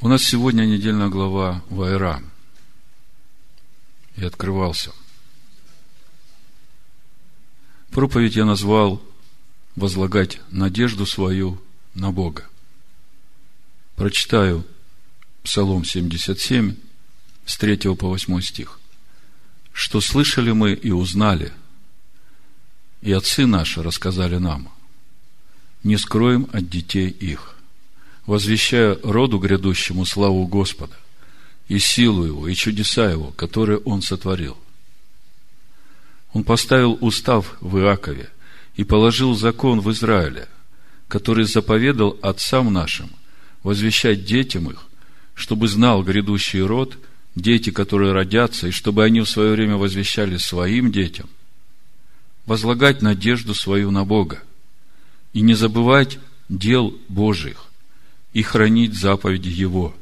У нас сегодня недельная глава Вайра. И открывался. Проповедь я назвал «Возлагать надежду свою на Бога». Прочитаю Псалом 77, с 3 по 8 стих. «Что слышали мы и узнали, и отцы наши рассказали нам, не скроем от детей их, возвещая роду грядущему славу Господа, и силу Его, и чудеса Его, которые Он сотворил. Он поставил устав в Иакове и положил закон в Израиле, который заповедал отцам нашим возвещать детям их, чтобы знал грядущий род, дети, которые родятся, и чтобы они в свое время возвещали своим детям, возлагать надежду свою на Бога и не забывать дел Божьих и хранить заповеди Его,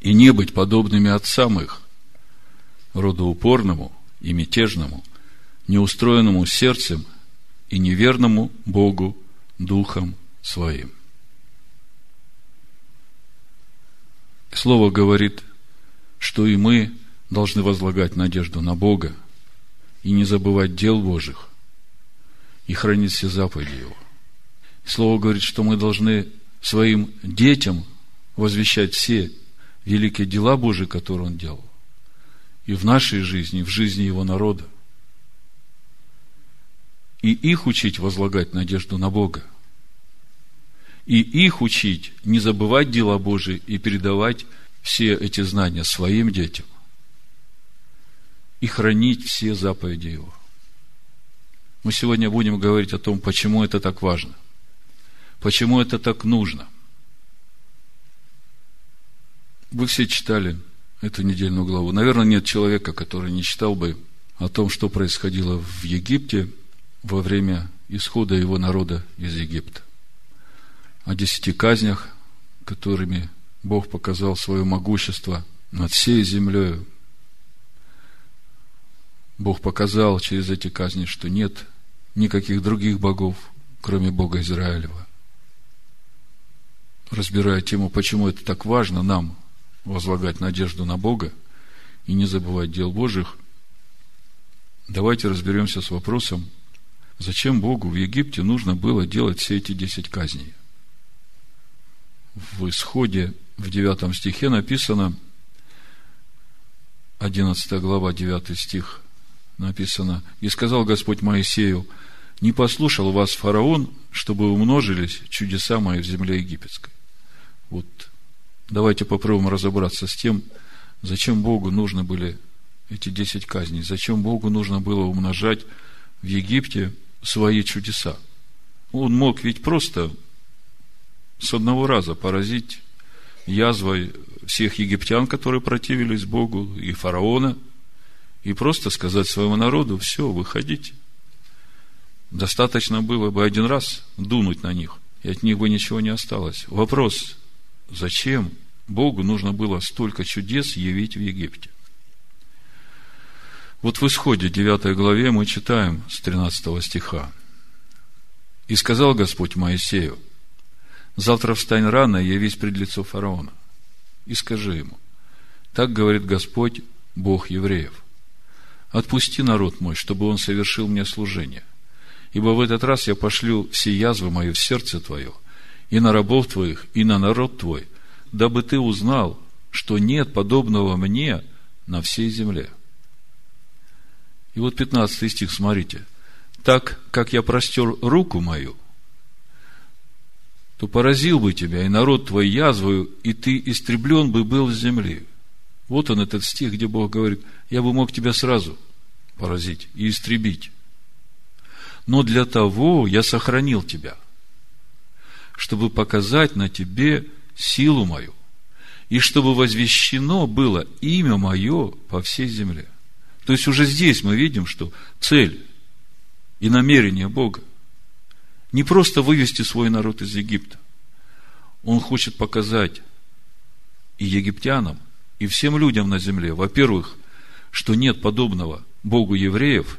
и не быть подобными отцам их, родоупорному и мятежному, неустроенному сердцем и неверному Богу Духом Своим. Слово говорит, что и мы должны возлагать надежду на Бога и не забывать дел Божьих и хранить все заповеди Его. Слово говорит, что мы должны своим детям возвещать все великие дела Божии, которые Он делал. И в нашей жизни, и в жизни Его народа. И их учить возлагать надежду на Бога – и их учить, не забывать дела Божии и передавать все эти знания своим детям и хранить все заповеди Его. Мы сегодня будем говорить о том, почему это так важно, почему это так нужно. Вы все читали эту недельную главу. Наверное, нет человека, который не читал бы о том, что происходило в Египте во время исхода его народа из Египта о десяти казнях, которыми Бог показал свое могущество над всей землей. Бог показал через эти казни, что нет никаких других богов, кроме Бога Израилева. Разбирая тему, почему это так важно нам возлагать надежду на Бога и не забывать дел Божьих, давайте разберемся с вопросом, зачем Богу в Египте нужно было делать все эти десять казней в исходе в 9 стихе написано, 11 глава, 9 стих написано, «И сказал Господь Моисею, не послушал вас фараон, чтобы умножились чудеса мои в земле египетской». Вот давайте попробуем разобраться с тем, зачем Богу нужны были эти десять казней, зачем Богу нужно было умножать в Египте свои чудеса. Он мог ведь просто с одного раза поразить язвой всех египтян, которые противились Богу, и фараона, и просто сказать своему народу, все, выходите. Достаточно было бы один раз дунуть на них, и от них бы ничего не осталось. Вопрос, зачем Богу нужно было столько чудес явить в Египте? Вот в исходе 9 главе мы читаем с 13 стиха. «И сказал Господь Моисею, Завтра встань рано и явись пред лицо фараона. И скажи ему, так говорит Господь, Бог евреев. Отпусти народ мой, чтобы он совершил мне служение. Ибо в этот раз я пошлю все язвы мои в сердце твое, и на рабов твоих, и на народ твой, дабы ты узнал, что нет подобного мне на всей земле. И вот 15 стих, смотрите. Так, как я простер руку мою – то поразил бы тебя и народ твой язвою, и ты истреблен бы был с земли. Вот он, этот стих, где Бог говорит, я бы мог тебя сразу поразить и истребить. Но для того я сохранил тебя, чтобы показать на тебе силу мою, и чтобы возвещено было имя мое по всей земле. То есть уже здесь мы видим, что цель и намерение Бога не просто вывести свой народ из Египта. Он хочет показать и египтянам, и всем людям на земле, во-первых, что нет подобного Богу евреев,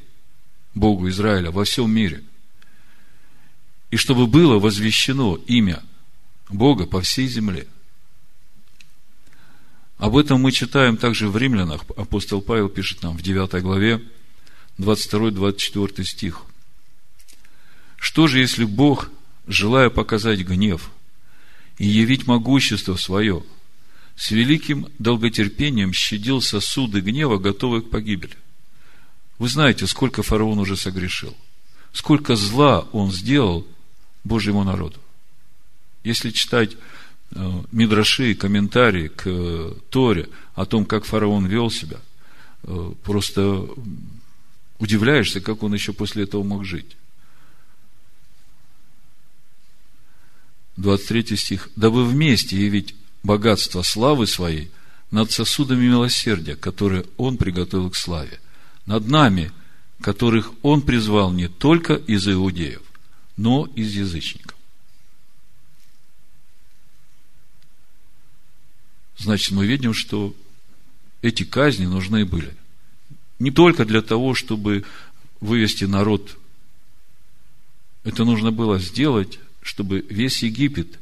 Богу Израиля во всем мире. И чтобы было возвещено имя Бога по всей земле. Об этом мы читаем также в Римлянах. Апостол Павел пишет нам в 9 главе, 22-24 стих. Что же, если Бог, желая показать гнев и явить могущество свое, с великим долготерпением щадил сосуды гнева, готовые к погибели? Вы знаете, сколько фараон уже согрешил, сколько зла он сделал Божьему народу. Если читать э, мидраши, комментарии к э, Торе о том, как фараон вел себя, э, просто удивляешься, как он еще после этого мог жить. 23 стих. «Дабы вместе явить богатство славы своей над сосудами милосердия, которые Он приготовил к славе, над нами, которых Он призвал не только из иудеев, но из язычников». Значит, мы видим, что эти казни нужны были. Не только для того, чтобы вывести народ. Это нужно было сделать чтобы весь Египет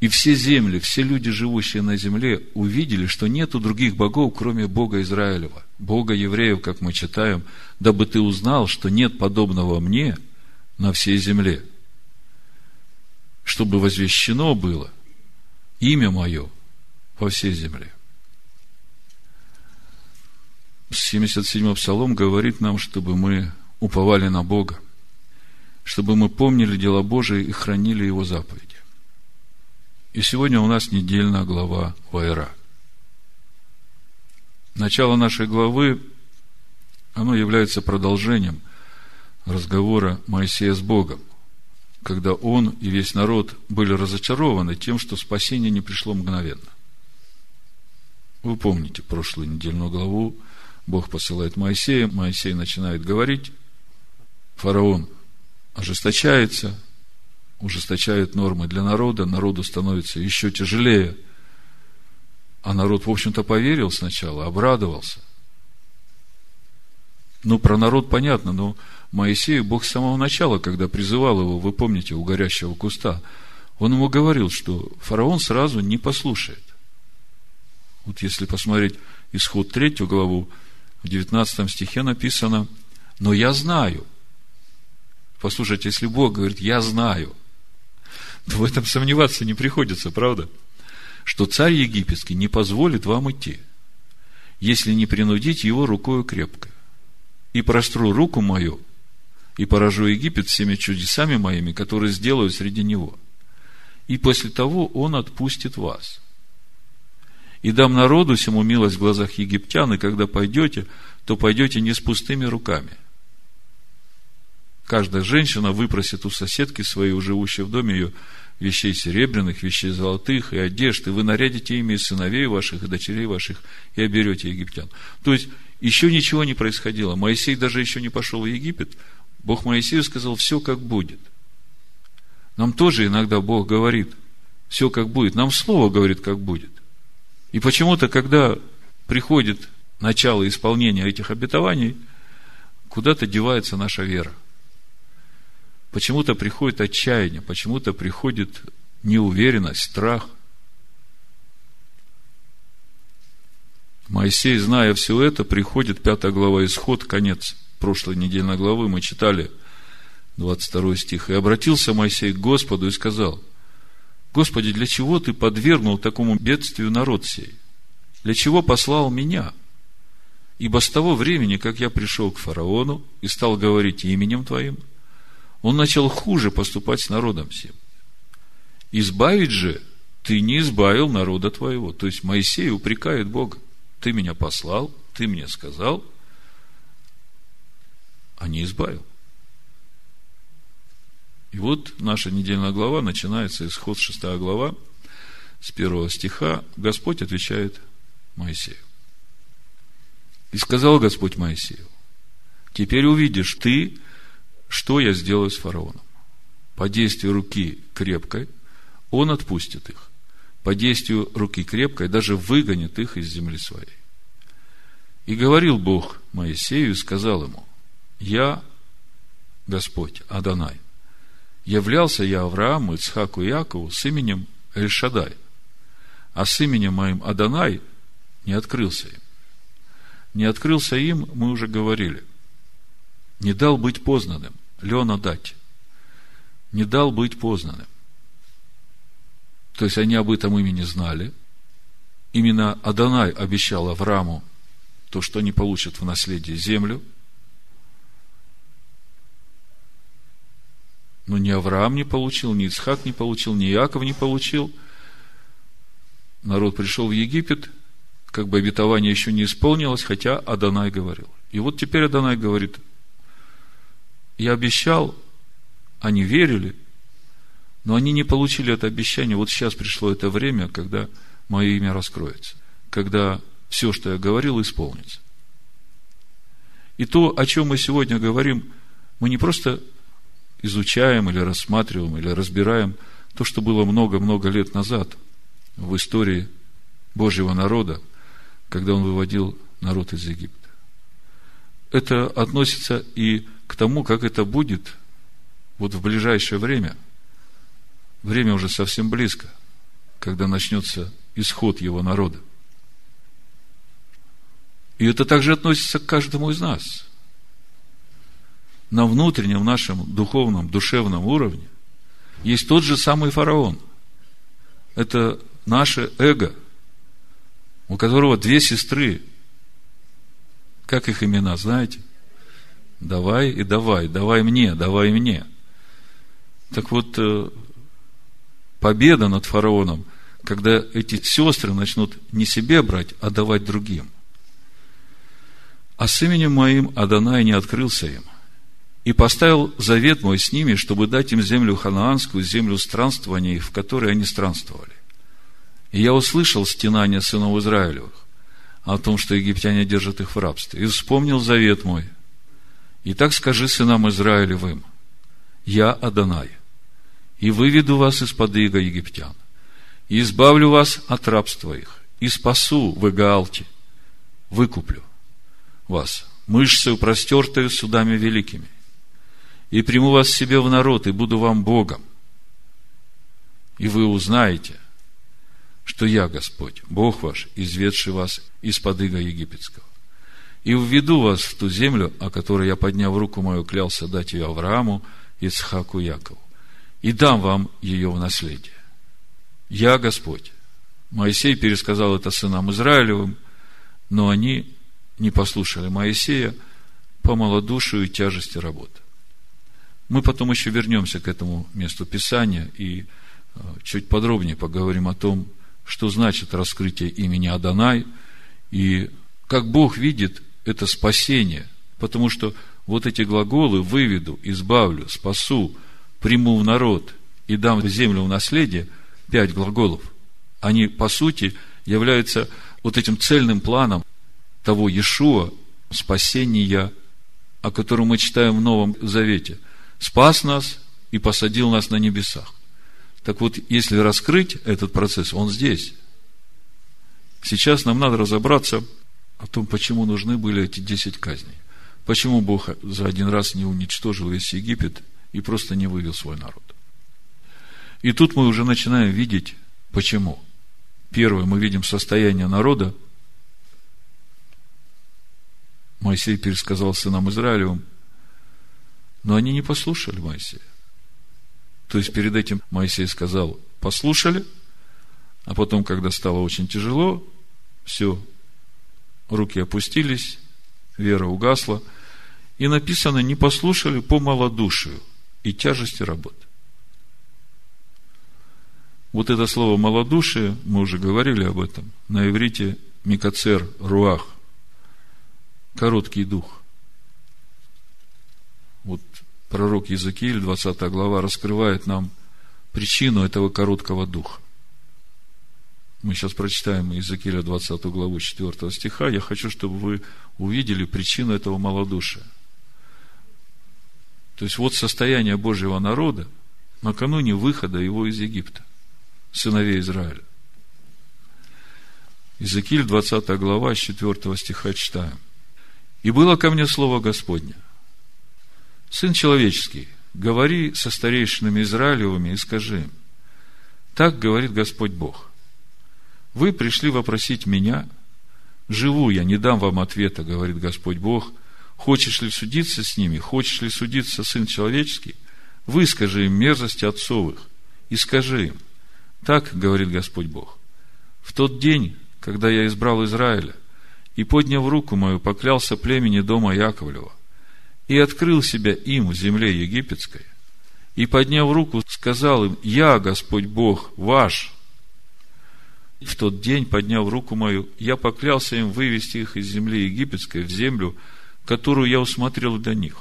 и все земли, все люди, живущие на земле, увидели, что нету других богов, кроме Бога Израилева, Бога евреев, как мы читаем, дабы ты узнал, что нет подобного мне на всей земле, чтобы возвещено было имя мое во всей земле. 77-й псалом говорит нам, чтобы мы уповали на Бога чтобы мы помнили дела Божии и хранили Его заповеди. И сегодня у нас недельная глава Вайра. Начало нашей главы, оно является продолжением разговора Моисея с Богом, когда он и весь народ были разочарованы тем, что спасение не пришло мгновенно. Вы помните прошлую недельную главу, Бог посылает Моисея, Моисей начинает говорить, фараон ожесточается, ужесточает нормы для народа, народу становится еще тяжелее. А народ, в общем-то, поверил сначала, обрадовался. Ну, про народ понятно, но Моисею Бог с самого начала, когда призывал его, вы помните, у горящего куста, он ему говорил, что фараон сразу не послушает. Вот если посмотреть исход третью главу, в 19 стихе написано, но я знаю, Послушайте, если Бог говорит, я знаю, то в этом сомневаться не приходится, правда? Что царь египетский не позволит вам идти, если не принудить его рукою крепко. И простру руку мою, и поражу Египет всеми чудесами моими, которые сделаю среди него. И после того он отпустит вас. И дам народу всему милость в глазах египтян, и когда пойдете, то пойдете не с пустыми руками – Каждая женщина выпросит у соседки своей, живущей в доме ее, вещей серебряных, вещей золотых и одежд, и вы нарядите ими сыновей ваших, и дочерей ваших, и оберете египтян. То есть, еще ничего не происходило. Моисей даже еще не пошел в Египет. Бог Моисею сказал, все как будет. Нам тоже иногда Бог говорит, все как будет. Нам Слово говорит, как будет. И почему-то, когда приходит начало исполнения этих обетований, куда-то девается наша вера. Почему-то приходит отчаяние, почему-то приходит неуверенность, страх. Моисей, зная все это, приходит, пятая глава Исход, конец прошлой недельной главы, мы читали 22 стих. «И обратился Моисей к Господу и сказал, Господи, для чего ты подвергнул такому бедствию народ сей? Для чего послал меня? Ибо с того времени, как я пришел к фараону и стал говорить именем Твоим – он начал хуже поступать с народом всем. Избавить же ты не избавил народа твоего. То есть Моисей упрекает Бога. Ты меня послал, ты мне сказал, а не избавил. И вот наша недельная глава начинается, исход 6 глава, с первого стиха. Господь отвечает Моисею. И сказал Господь Моисею, теперь увидишь ты что я сделаю с фараоном? По действию руки крепкой он отпустит их. По действию руки крепкой даже выгонит их из земли своей. И говорил Бог Моисею и сказал ему, я Господь, Адонай, являлся я Аврааму, Ицхаку и Якову с именем Эльшадай, а с именем моим Адонай не открылся им. Не открылся им, мы уже говорили. Не дал быть познанным. Леона дать. Не дал быть познанным. То есть они об этом имени знали. Именно Адонай обещал Аврааму то, что они получат в наследие землю. Но ни Авраам не получил, ни Ицхак не получил, ни Иаков не получил. Народ пришел в Египет, как бы обетование еще не исполнилось, хотя Адонай говорил. И вот теперь Адонай говорит, я обещал, они верили, но они не получили это обещание. Вот сейчас пришло это время, когда мое имя раскроется, когда все, что я говорил, исполнится. И то, о чем мы сегодня говорим, мы не просто изучаем или рассматриваем, или разбираем то, что было много-много лет назад в истории Божьего народа, когда он выводил народ из Египта. Это относится и к тому, как это будет вот в ближайшее время. Время уже совсем близко, когда начнется исход его народа. И это также относится к каждому из нас. На внутреннем нашем духовном, душевном уровне есть тот же самый фараон. Это наше эго, у которого две сестры. Как их имена, знаете? Давай и давай, давай мне, давай мне. Так вот, э, победа над фараоном, когда эти сестры начнут не себе брать, а давать другим. А с именем моим Адонай не открылся им. И поставил завет мой с ними, чтобы дать им землю ханаанскую, землю странствования в которой они странствовали. И я услышал стенание сынов Израилевых о том, что египтяне держат их в рабстве. И вспомнил завет мой. И так скажи сынам Израилевым, я Адонай, и выведу вас из-под иго египтян, и избавлю вас от рабства их, и спасу в Игаалте, выкуплю вас, мышцею простертою судами великими, и приму вас себе в народ, и буду вам Богом. И вы узнаете, что я Господь, Бог ваш, изведший вас из-под иго египетского. И введу вас в ту землю, о которой я, подняв руку мою, клялся дать ее Аврааму, Ицхаку, Якову. И дам вам ее в наследие. Я Господь. Моисей пересказал это сынам Израилевым, но они не послушали Моисея по малодушию и тяжести работы. Мы потом еще вернемся к этому месту Писания и э, чуть подробнее поговорим о том, что значит раскрытие имени Адонай и как Бог видит это спасение, потому что вот эти глаголы «выведу», «избавлю», «спасу», «приму в народ» и «дам землю в наследие» – пять глаголов. Они, по сути, являются вот этим цельным планом того Иешуа, спасения, о котором мы читаем в Новом Завете. Спас нас и посадил нас на небесах. Так вот, если раскрыть этот процесс, он здесь. Сейчас нам надо разобраться о том, почему нужны были эти десять казней. Почему Бог за один раз не уничтожил весь Египет и просто не вывел свой народ. И тут мы уже начинаем видеть, почему. Первое, мы видим состояние народа, Моисей пересказал сынам Израилевым, но они не послушали Моисея. То есть перед этим Моисей сказал, послушали, а потом, когда стало очень тяжело, все, руки опустились, вера угасла, и написано, не послушали по малодушию и тяжести работы. Вот это слово малодушие, мы уже говорили об этом, на иврите микацер руах, короткий дух. Пророк Иезекииль, 20 глава, раскрывает нам причину этого короткого духа. Мы сейчас прочитаем Иезекииля 20 главу 4 стиха. Я хочу, чтобы вы увидели причину этого малодушия. То есть, вот состояние Божьего народа накануне выхода его из Египта, сыновей Израиля. Иезекииль, 20 глава, 4 стиха читаем. И было ко мне слово Господне. Сын человеческий, говори со старейшинами Израилевыми и скажи им, так говорит Господь Бог. Вы пришли вопросить меня, Живу я, не дам вам ответа, говорит Господь Бог. Хочешь ли судиться с ними? Хочешь ли судиться Сын Человеческий? Выскажи им мерзости отцовых и скажи им. Так говорит Господь Бог. В тот день, когда я избрал Израиля, и, подняв руку мою, поклялся племени дома Яковлева, и открыл себя им в земле египетской, и, подняв руку, сказал им, «Я, Господь Бог, ваш». В тот день, подняв руку мою, я поклялся им вывести их из земли египетской в землю, которую я усмотрел для них,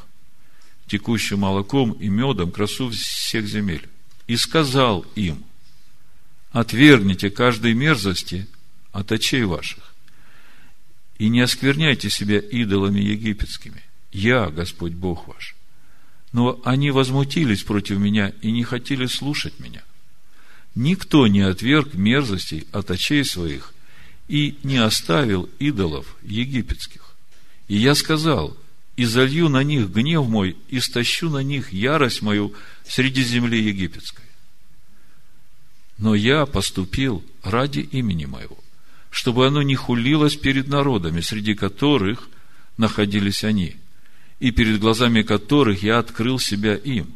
текущим молоком и медом, красу всех земель. И сказал им, «Отвергните каждой мерзости от очей ваших, и не оскверняйте себя идолами египетскими. Я, Господь Бог ваш». Но они возмутились против меня и не хотели слушать меня. Никто не отверг мерзостей от очей своих и не оставил идолов египетских. И я сказал, и залью на них гнев мой, и стащу на них ярость мою среди земли египетской. Но я поступил ради имени моего, чтобы оно не хулилось перед народами, среди которых находились они – и перед глазами которых я открыл себя им,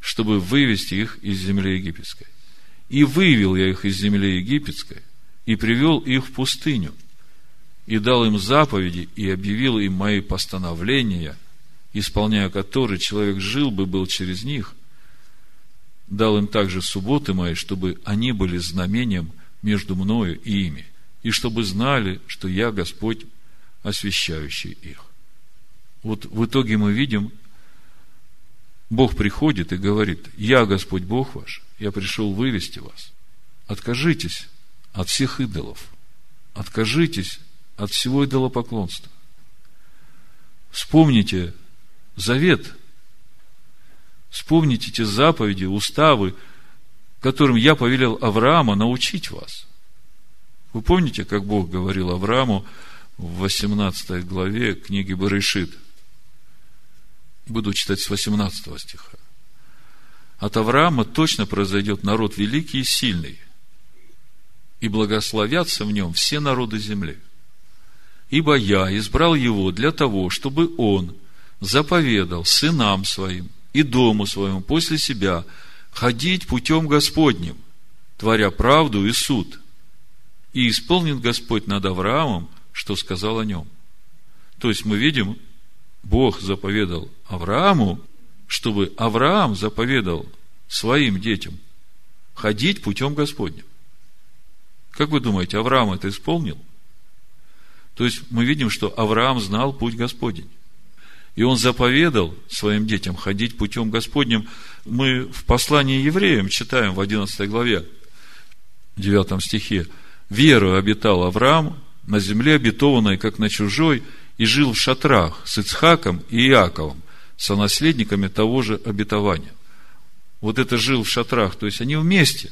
чтобы вывести их из земли египетской. И вывел я их из земли египетской, и привел их в пустыню, и дал им заповеди, и объявил им мои постановления, исполняя которые человек жил бы, был через них, дал им также субботы мои, чтобы они были знамением между мною и ими, и чтобы знали, что я Господь, освящающий их. Вот в итоге мы видим, Бог приходит и говорит, я Господь Бог ваш, я пришел вывести вас. Откажитесь от всех идолов. Откажитесь от всего идолопоклонства. Вспомните завет. Вспомните те заповеди, уставы, которым я повелел Авраама научить вас. Вы помните, как Бог говорил Аврааму в 18 главе книги Барышит – Буду читать с 18 стиха. От Авраама точно произойдет народ великий и сильный, и благословятся в нем все народы земли. Ибо я избрал его для того, чтобы он заповедал сынам своим и дому своему после себя ходить путем Господним, творя правду и суд. И исполнит Господь над Авраамом, что сказал о нем. То есть мы видим, Бог заповедал Аврааму, чтобы Авраам заповедал своим детям ходить путем Господним. Как вы думаете, Авраам это исполнил? То есть мы видим, что Авраам знал путь Господень. И он заповедал своим детям ходить путем Господним. Мы в послании евреям читаем в 11 главе, 9 стихе. «Веру обитал Авраам на земле обетованной, как на чужой, и жил в шатрах с Ицхаком и Иаковом, сонаследниками того же обетования. Вот это жил в шатрах, то есть они вместе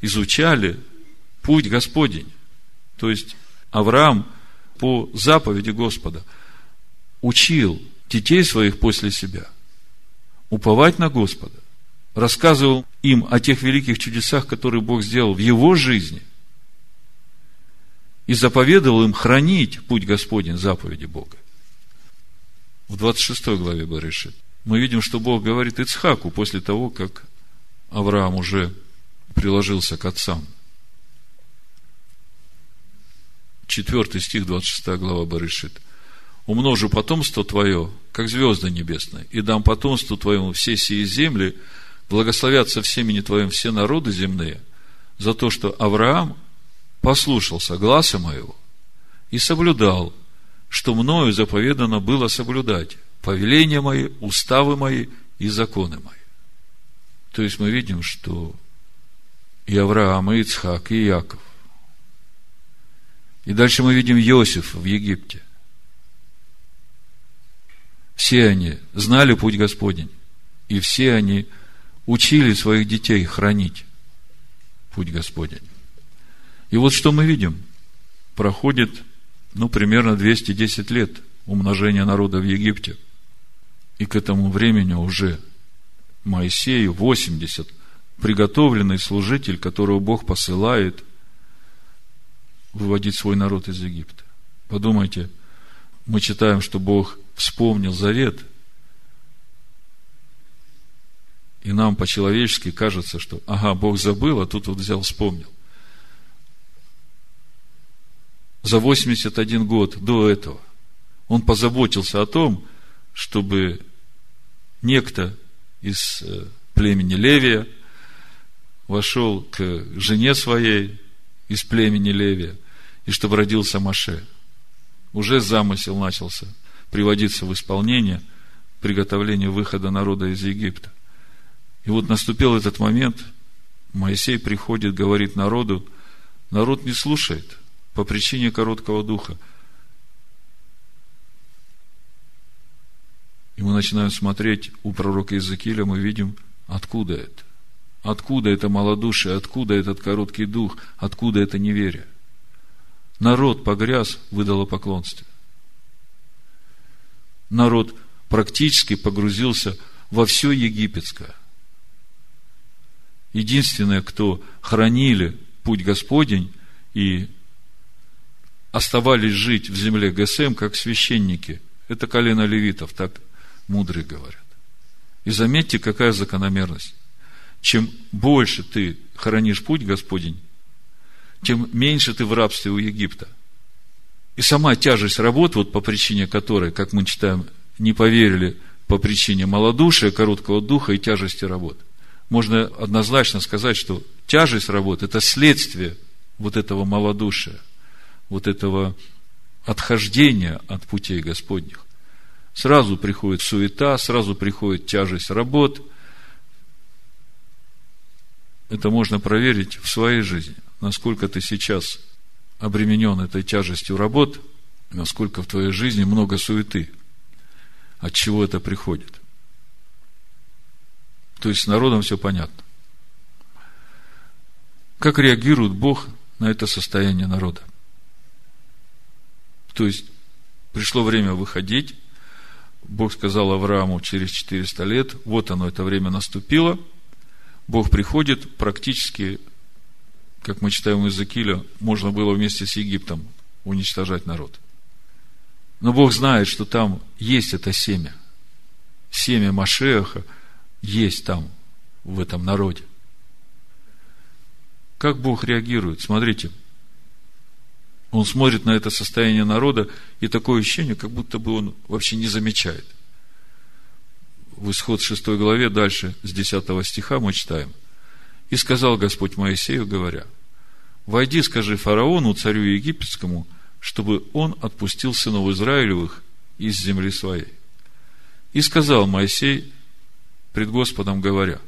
изучали путь Господень. То есть Авраам по заповеди Господа учил детей своих после себя уповать на Господа, рассказывал им о тех великих чудесах, которые Бог сделал в его жизни – и заповедовал им хранить путь Господень, заповеди Бога. В 26 главе Барышит мы видим, что Бог говорит Ицхаку после того, как Авраам уже приложился к отцам. Четвертый стих, 26 глава Барышит. «Умножу потомство твое, как звезды небесные, и дам потомству твоему все сии земли, благословятся в семени твоем все народы земные, за то, что Авраам послушался гласа моего и соблюдал, что мною заповедано было соблюдать повеления мои, уставы мои и законы мои. То есть мы видим, что и Авраам, и Ицхак, и Яков. И дальше мы видим Иосиф в Египте. Все они знали путь Господень, и все они учили своих детей хранить путь Господень. И вот что мы видим. Проходит, ну, примерно 210 лет умножения народа в Египте. И к этому времени уже Моисею 80, приготовленный служитель, которого Бог посылает выводить свой народ из Египта. Подумайте, мы читаем, что Бог вспомнил завет, и нам по-человечески кажется, что, ага, Бог забыл, а тут вот взял, вспомнил. За 81 год до этого он позаботился о том, чтобы некто из э, племени Левия вошел к жене своей из племени Левия, и чтобы родился Маше. Уже замысел начался приводиться в исполнение приготовление выхода народа из Египта. И вот наступил этот момент, Моисей приходит, говорит народу, народ не слушает по причине короткого духа. И мы начинаем смотреть у пророка Иезекииля, мы видим, откуда это. Откуда это малодушие, откуда этот короткий дух, откуда это неверие. Народ погряз в идолопоклонстве. Народ практически погрузился во все египетское. Единственное, кто хранили путь Господень и оставались жить в земле ГСМ, как священники, это колено левитов, так мудрые говорят. И заметьте, какая закономерность. Чем больше ты хранишь путь Господень, тем меньше ты в рабстве у Египта. И сама тяжесть работ, вот по причине которой, как мы читаем, не поверили по причине малодушия, короткого духа и тяжести работ. Можно однозначно сказать, что тяжесть работ – это следствие вот этого малодушия, вот этого отхождения от путей Господних. Сразу приходит суета, сразу приходит тяжесть работ. Это можно проверить в своей жизни, насколько ты сейчас обременен этой тяжестью работ, насколько в твоей жизни много суеты. От чего это приходит? То есть с народом все понятно. Как реагирует Бог на это состояние народа? То есть пришло время выходить. Бог сказал Аврааму через 400 лет, вот оно, это время наступило. Бог приходит практически как мы читаем из Иезекииля, можно было вместе с Египтом уничтожать народ. Но Бог знает, что там есть это семя. Семя Машеха есть там, в этом народе. Как Бог реагирует? Смотрите. Он смотрит на это состояние народа, и такое ощущение, как будто бы он вообще не замечает. В исход 6 главе, дальше, с 10 стиха мы читаем. «И сказал Господь Моисею, говоря, Войди, скажи фараону, царю египетскому, чтобы он отпустил сынов Израилевых из земли своей. И сказал Моисей пред Господом, говоря,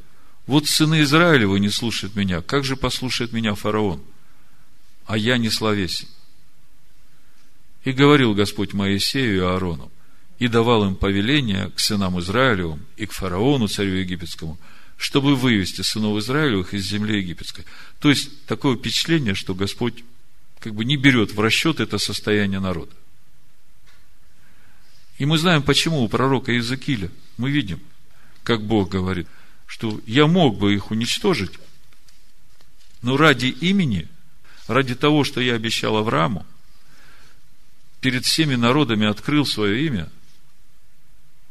вот сыны Израилевы не слушают меня, как же послушает меня фараон? А я не словесен. И говорил Господь Моисею и Аарону, и давал им повеление к сынам Израилевым и к фараону, царю египетскому – чтобы вывести сынов Израилевых из земли египетской. То есть, такое впечатление, что Господь как бы не берет в расчет это состояние народа. И мы знаем, почему у пророка Иезекииля. Мы видим, как Бог говорит, что я мог бы их уничтожить, но ради имени, ради того, что я обещал Аврааму, перед всеми народами открыл свое имя,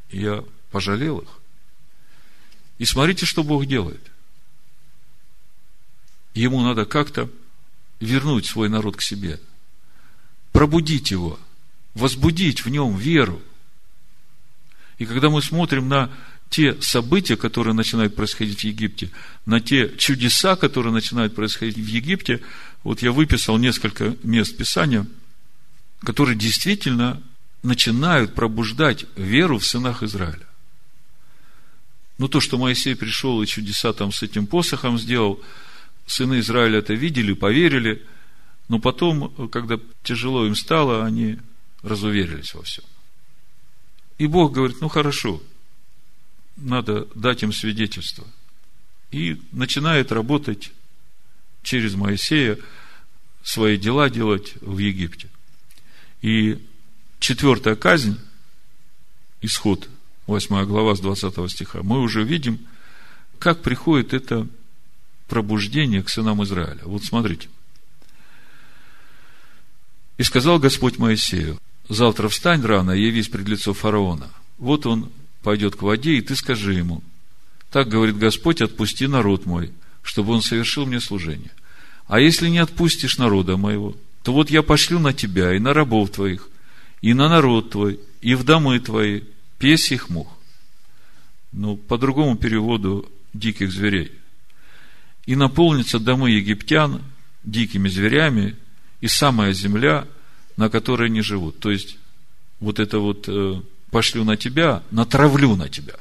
я пожалел их. И смотрите, что Бог делает. Ему надо как-то вернуть свой народ к себе, пробудить его, возбудить в нем веру. И когда мы смотрим на те события, которые начинают происходить в Египте, на те чудеса, которые начинают происходить в Египте, вот я выписал несколько мест Писания, которые действительно начинают пробуждать веру в сынах Израиля. Ну, то, что Моисей пришел и чудеса там с этим посохом сделал, сыны Израиля это видели, поверили, но потом, когда тяжело им стало, они разуверились во всем. И Бог говорит, ну хорошо, надо дать им свидетельство. И начинает работать через Моисея, свои дела делать в Египте. И четвертая казнь, исход 8 глава с 20 стиха, мы уже видим, как приходит это пробуждение к сынам Израиля. Вот смотрите. И сказал Господь Моисею, завтра встань рано и явись пред лицо фараона. Вот он пойдет к воде, и ты скажи ему, так говорит Господь, отпусти народ мой, чтобы он совершил мне служение. А если не отпустишь народа моего, то вот я пошлю на тебя и на рабов твоих, и на народ твой, и в домы твои песьих мух. Ну, по другому переводу диких зверей. И наполнится домы египтян дикими зверями, и самая земля, на которой они живут. То есть, вот это вот э, пошлю на тебя, натравлю на тебя.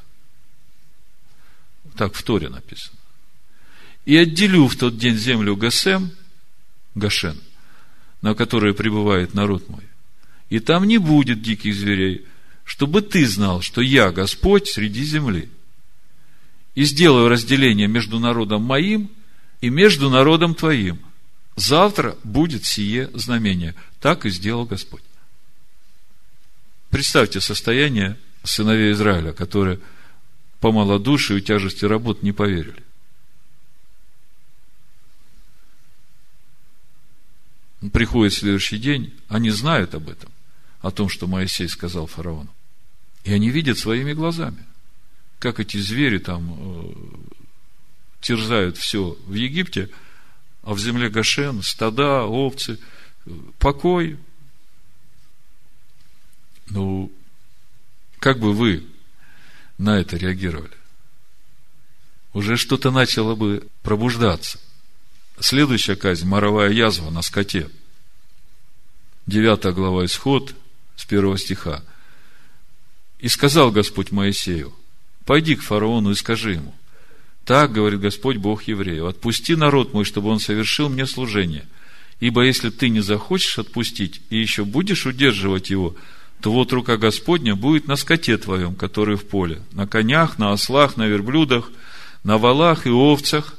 Так в Торе написано. И отделю в тот день землю Гасем, Гашен, на которой пребывает народ мой. И там не будет диких зверей, чтобы ты знал, что я Господь среди земли. И сделаю разделение между народом моим и между народом твоим. Завтра будет сие знамение. Так и сделал Господь. Представьте состояние сыновей Израиля, которые по малодушию и тяжести работ не поверили. Приходит следующий день, они знают об этом, о том, что Моисей сказал фараону. И они видят своими глазами, как эти звери там э, терзают все в Египте, а в земле Гашен стада, овцы, покой. Ну, как бы вы на это реагировали? Уже что-то начало бы пробуждаться. Следующая казнь – моровая язва на скоте. Девятая глава Исход с первого стиха. «И сказал Господь Моисею, пойди к фараону и скажи ему, так говорит Господь Бог евреев, отпусти народ мой, чтобы он совершил мне служение. Ибо если ты не захочешь отпустить и еще будешь удерживать его, то вот рука Господня будет на скоте твоем, который в поле, на конях, на ослах, на верблюдах, на валах и овцах,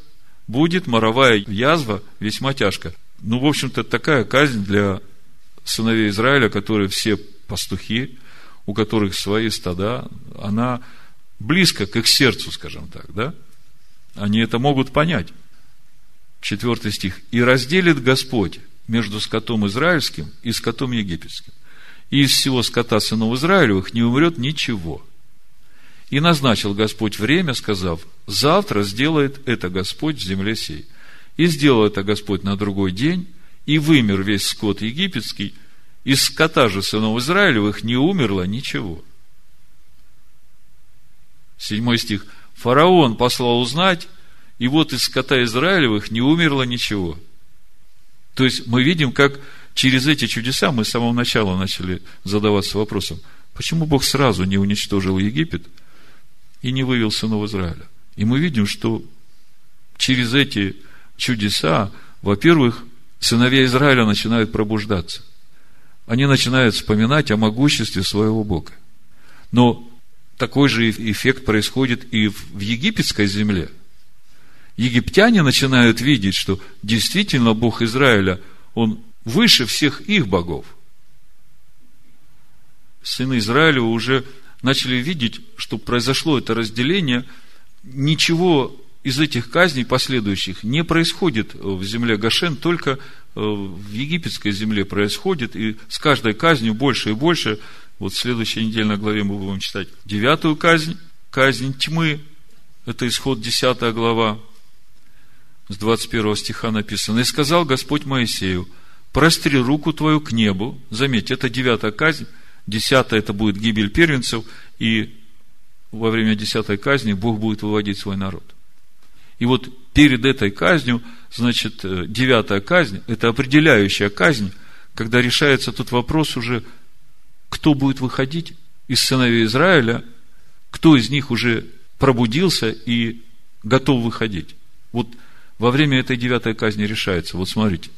будет моровая язва весьма тяжко. Ну, в общем-то, такая казнь для сыновей Израиля, которые все пастухи, у которых свои стада, она близко к их сердцу, скажем так, да? Они это могут понять. Четвертый стих. «И разделит Господь между скотом израильским и скотом египетским. И из всего скота сынов Израилевых не умрет ничего. И назначил Господь время, сказав, завтра сделает это Господь в земле сей. И сделал это Господь на другой день, и вымер весь скот египетский, из скота же сынов Израилевых не умерло ничего. Седьмой стих. Фараон послал узнать, и вот из скота Израилевых не умерло ничего. То есть мы видим, как через эти чудеса мы с самого начала начали задаваться вопросом, почему Бог сразу не уничтожил Египет – и не вывел сынов Израиля. И мы видим, что через эти чудеса, во-первых, сыновья Израиля начинают пробуждаться. Они начинают вспоминать о могуществе своего Бога. Но такой же эффект происходит и в египетской земле. Египтяне начинают видеть, что действительно Бог Израиля, Он выше всех их богов. Сыны Израиля уже начали видеть, что произошло это разделение, ничего из этих казней последующих не происходит в земле Гашен, только э, в египетской земле происходит, и с каждой казнью больше и больше. Вот в следующей недельной главе мы будем читать девятую казнь, казнь тьмы, это исход 10 глава, с 21 стиха написано. «И сказал Господь Моисею, простри руку твою к небу». Заметьте, это девятая казнь, Десятое – это будет гибель первенцев, и во время десятой казни Бог будет выводить свой народ. И вот перед этой казнью, значит, э, девятая казнь – это определяющая казнь, когда решается тот вопрос уже, кто будет выходить из сыновей Израиля, кто из них уже пробудился и готов выходить. Вот во время этой девятой казни решается. Вот смотрите.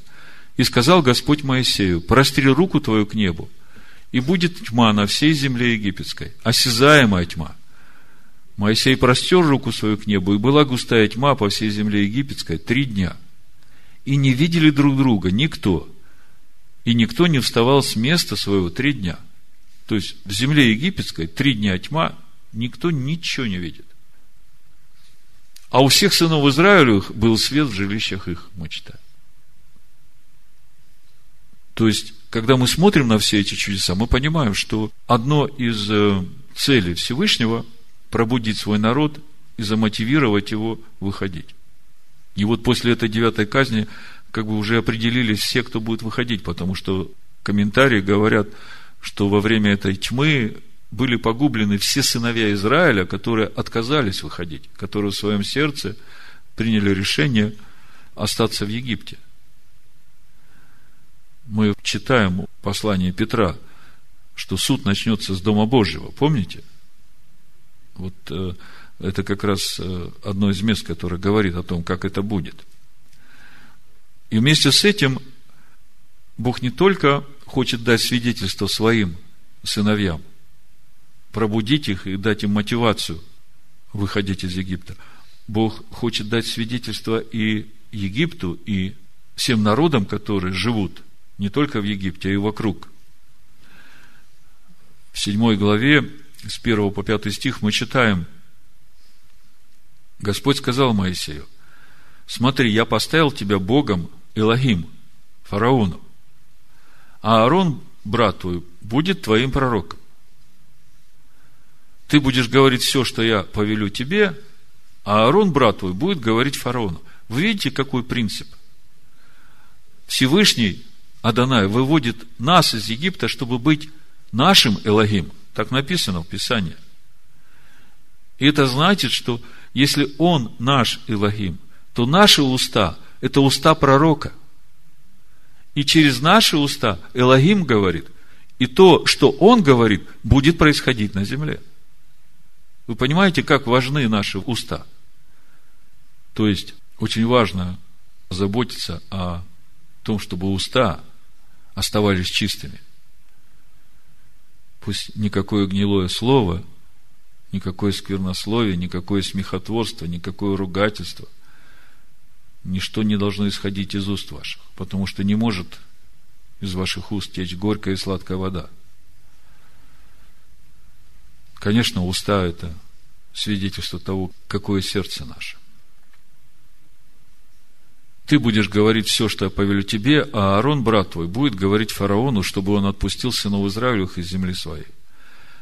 «И сказал Господь Моисею, простри руку твою к небу, и будет тьма на всей земле египетской, осязаемая тьма. Моисей простер руку свою к небу, и была густая тьма по всей земле египетской три дня. И не видели друг друга никто, и никто не вставал с места своего три дня. То есть, в земле египетской три дня тьма, никто ничего не видит. А у всех сынов Израилевых был свет в жилищах их, мы читаем. То есть, когда мы смотрим на все эти чудеса, мы понимаем, что одно из э, целей Всевышнего – пробудить свой народ и замотивировать его выходить. И вот после этой девятой казни как бы уже определились все, кто будет выходить, потому что комментарии говорят, что во время этой тьмы были погублены все сыновья Израиля, которые отказались выходить, которые в своем сердце приняли решение остаться в Египте. Мы читаем послание Петра, что суд начнется с Дома Божьего. Помните? Вот э, это как раз э, одно из мест, которое говорит о том, как это будет. И вместе с этим Бог не только хочет дать свидетельство своим сыновьям, пробудить их и дать им мотивацию выходить из Египта. Бог хочет дать свидетельство и Египту, и всем народам, которые живут не только в Египте, а и вокруг. В седьмой главе, с 1 по 5 стих, мы читаем, Господь сказал Моисею, смотри, я поставил тебя Богом Элогим, фараону, а Аарон, брат твой, будет твоим пророком. Ты будешь говорить все, что я повелю тебе, а Аарон, брат твой, будет говорить фараону. Вы видите, какой принцип? Всевышний Адонай выводит нас из Египта, чтобы быть нашим Элогим. Так написано в Писании. И это значит, что если Он наш Элогим, то наши уста – это уста пророка. И через наши уста Элогим говорит, и то, что Он говорит, будет происходить на земле. Вы понимаете, как важны наши уста? То есть, очень важно заботиться о том, чтобы уста оставались чистыми. Пусть никакое гнилое слово, никакое сквернословие, никакое смехотворство, никакое ругательство, ничто не должно исходить из уст ваших, потому что не может из ваших уст течь горькая и сладкая вода. Конечно, уста – это свидетельство того, какое сердце наше – ты будешь говорить все, что я повелю тебе, а Аарон, брат твой, будет говорить фараону, чтобы он отпустил сынов Израилевых из земли своей.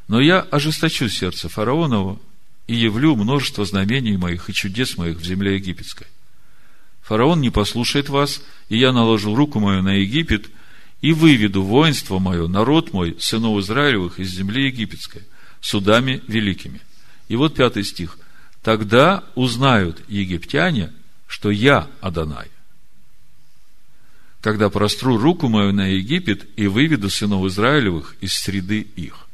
Но я ожесточу сердце фараонова и явлю множество знамений моих и чудес моих в земле египетской. Фараон не послушает вас, и я наложу руку мою на Египет, и выведу воинство мое, народ мой, сынов Израилевых из земли египетской, судами великими. И вот пятый стих. Тогда узнают египтяне, что я Адонай когда простру руку мою на Египет и выведу сынов Израилевых из среды их.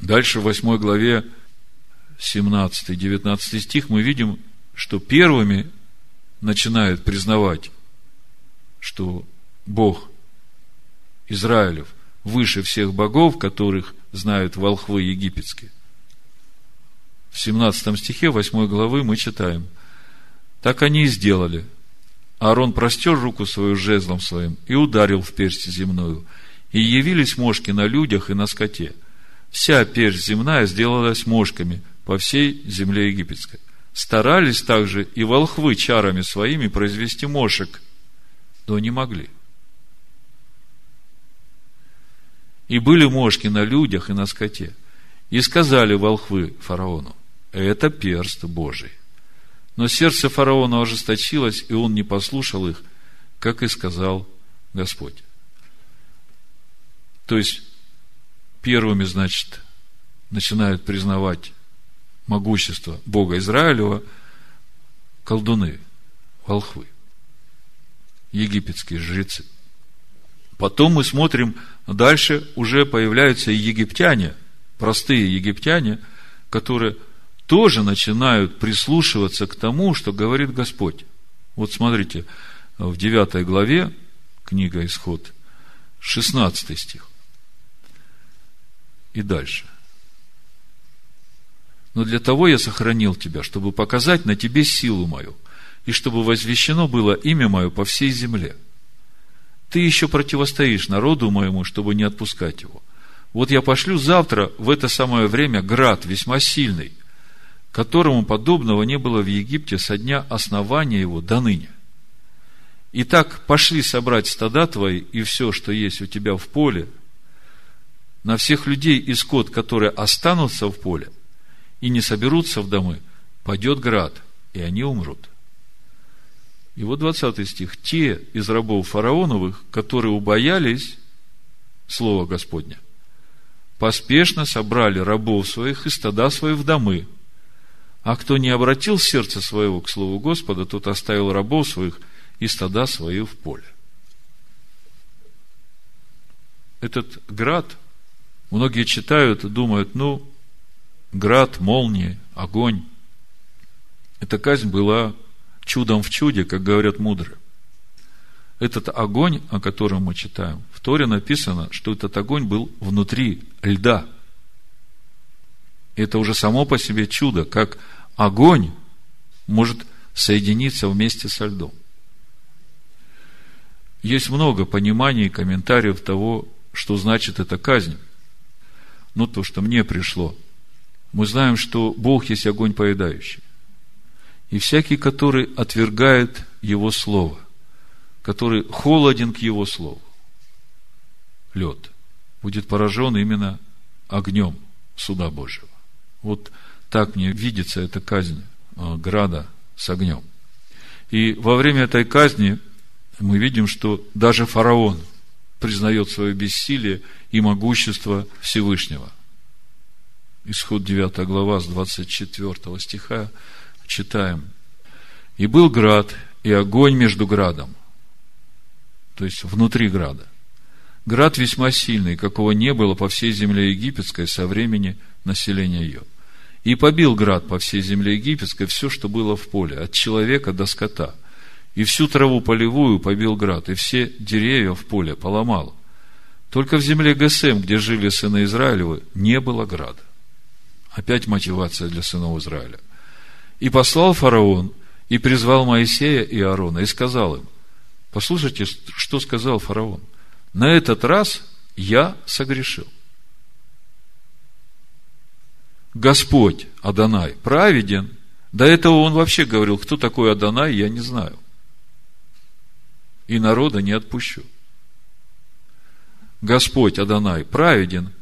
Дальше в 8 главе 17-19 стих мы видим, что первыми начинают признавать, что Бог Израилев выше всех богов, которых знают волхвы египетские. В 17 стихе 8 главы мы читаем, так они и сделали – Аарон простер руку свою жезлом своим и ударил в персть земную. И явились мошки на людях и на скоте. Вся персть земная сделалась мошками по всей земле египетской. Старались также и волхвы чарами своими произвести мошек, но не могли. И были мошки на людях и на скоте. И сказали волхвы фараону, это перст Божий. Но сердце фараона ожесточилось, и он не послушал их, как и сказал Господь. То есть, первыми, значит, начинают признавать могущество Бога Израилева колдуны, волхвы, египетские жрецы. Потом мы смотрим, дальше уже появляются и египтяне, простые египтяне, которые тоже начинают прислушиваться к тому, что говорит Господь. Вот смотрите, в 9 главе, книга Исход, 16 стих. И дальше. Но для того я сохранил тебя, чтобы показать на тебе силу мою, и чтобы возвещено было имя мое по всей земле. Ты еще противостоишь народу моему, чтобы не отпускать его. Вот я пошлю завтра в это самое время град весьма сильный – которому подобного не было в Египте со дня основания его до ныне. Итак, пошли собрать стада твои и все, что есть у тебя в поле, на всех людей и скот, которые останутся в поле и не соберутся в домы, падет град, и они умрут. И вот 20 стих. Те из рабов фараоновых, которые убоялись Слова Господня, поспешно собрали рабов своих и стада свои в домы. А кто не обратил сердце своего к Слову Господа, тот оставил рабов своих и стада свои в поле. Этот град, многие читают и думают, ну, град, молния, огонь. Эта казнь была чудом в чуде, как говорят мудрые. Этот огонь, о котором мы читаем, в Торе написано, что этот огонь был внутри льда. Это уже само по себе чудо, как огонь может соединиться вместе со льдом. Есть много пониманий и комментариев того, что значит эта казнь. Но то, что мне пришло, мы знаем, что Бог есть огонь поедающий. И всякий, который отвергает Его Слово, который холоден к Его Слову, лед, будет поражен именно огнем суда Божьего. Вот так мне видится эта казнь а, града с огнем. И во время этой казни мы видим, что даже фараон признает свое бессилие и могущество Всевышнего. Исход 9 глава с 24 стиха читаем. «И был град, и огонь между градом». То есть, внутри града. Град весьма сильный, какого не было по всей земле египетской со времени населения ее. И побил град по всей земле египетской все, что было в поле, от человека до скота. И всю траву полевую побил град, и все деревья в поле поломал. Только в земле Гесем, где жили сыны Израилевы, не было града. Опять мотивация для сынов Израиля. И послал фараон, и призвал Моисея и Аарона, и сказал им, послушайте, что сказал фараон. На этот раз я согрешил. Господь Адонай праведен. До этого он вообще говорил, кто такой Адонай, я не знаю. И народа не отпущу. Господь Адонай праведен,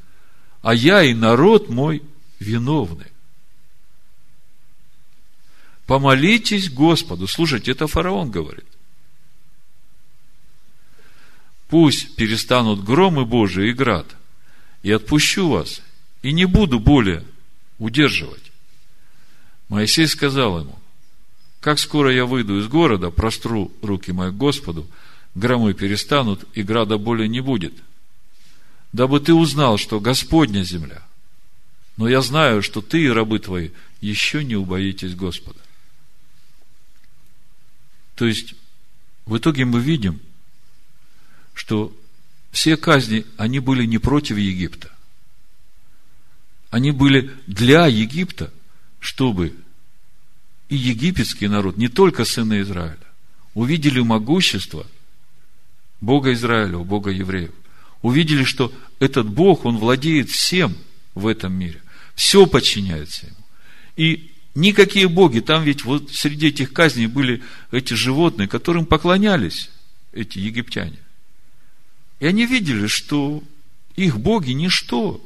а я и народ мой виновны. Помолитесь Господу. Слушайте, это фараон говорит. Пусть перестанут громы Божии и град, и отпущу вас, и не буду более удерживать. Моисей сказал ему, как скоро я выйду из города, простру руки мои Господу, громы перестанут, и града более не будет. Дабы ты узнал, что Господня земля. Но я знаю, что ты и рабы твои еще не убоитесь Господа. То есть, в итоге мы видим, что все казни, они были не против Египта. Они были для Египта, чтобы и египетский народ, не только сыны Израиля, увидели могущество Бога Израиля, Бога евреев. Увидели, что этот Бог, Он владеет всем в этом мире. Все подчиняется Ему. И Никакие боги, там ведь вот среди этих казней были эти животные, которым поклонялись эти египтяне. И они видели, что их боги ничто,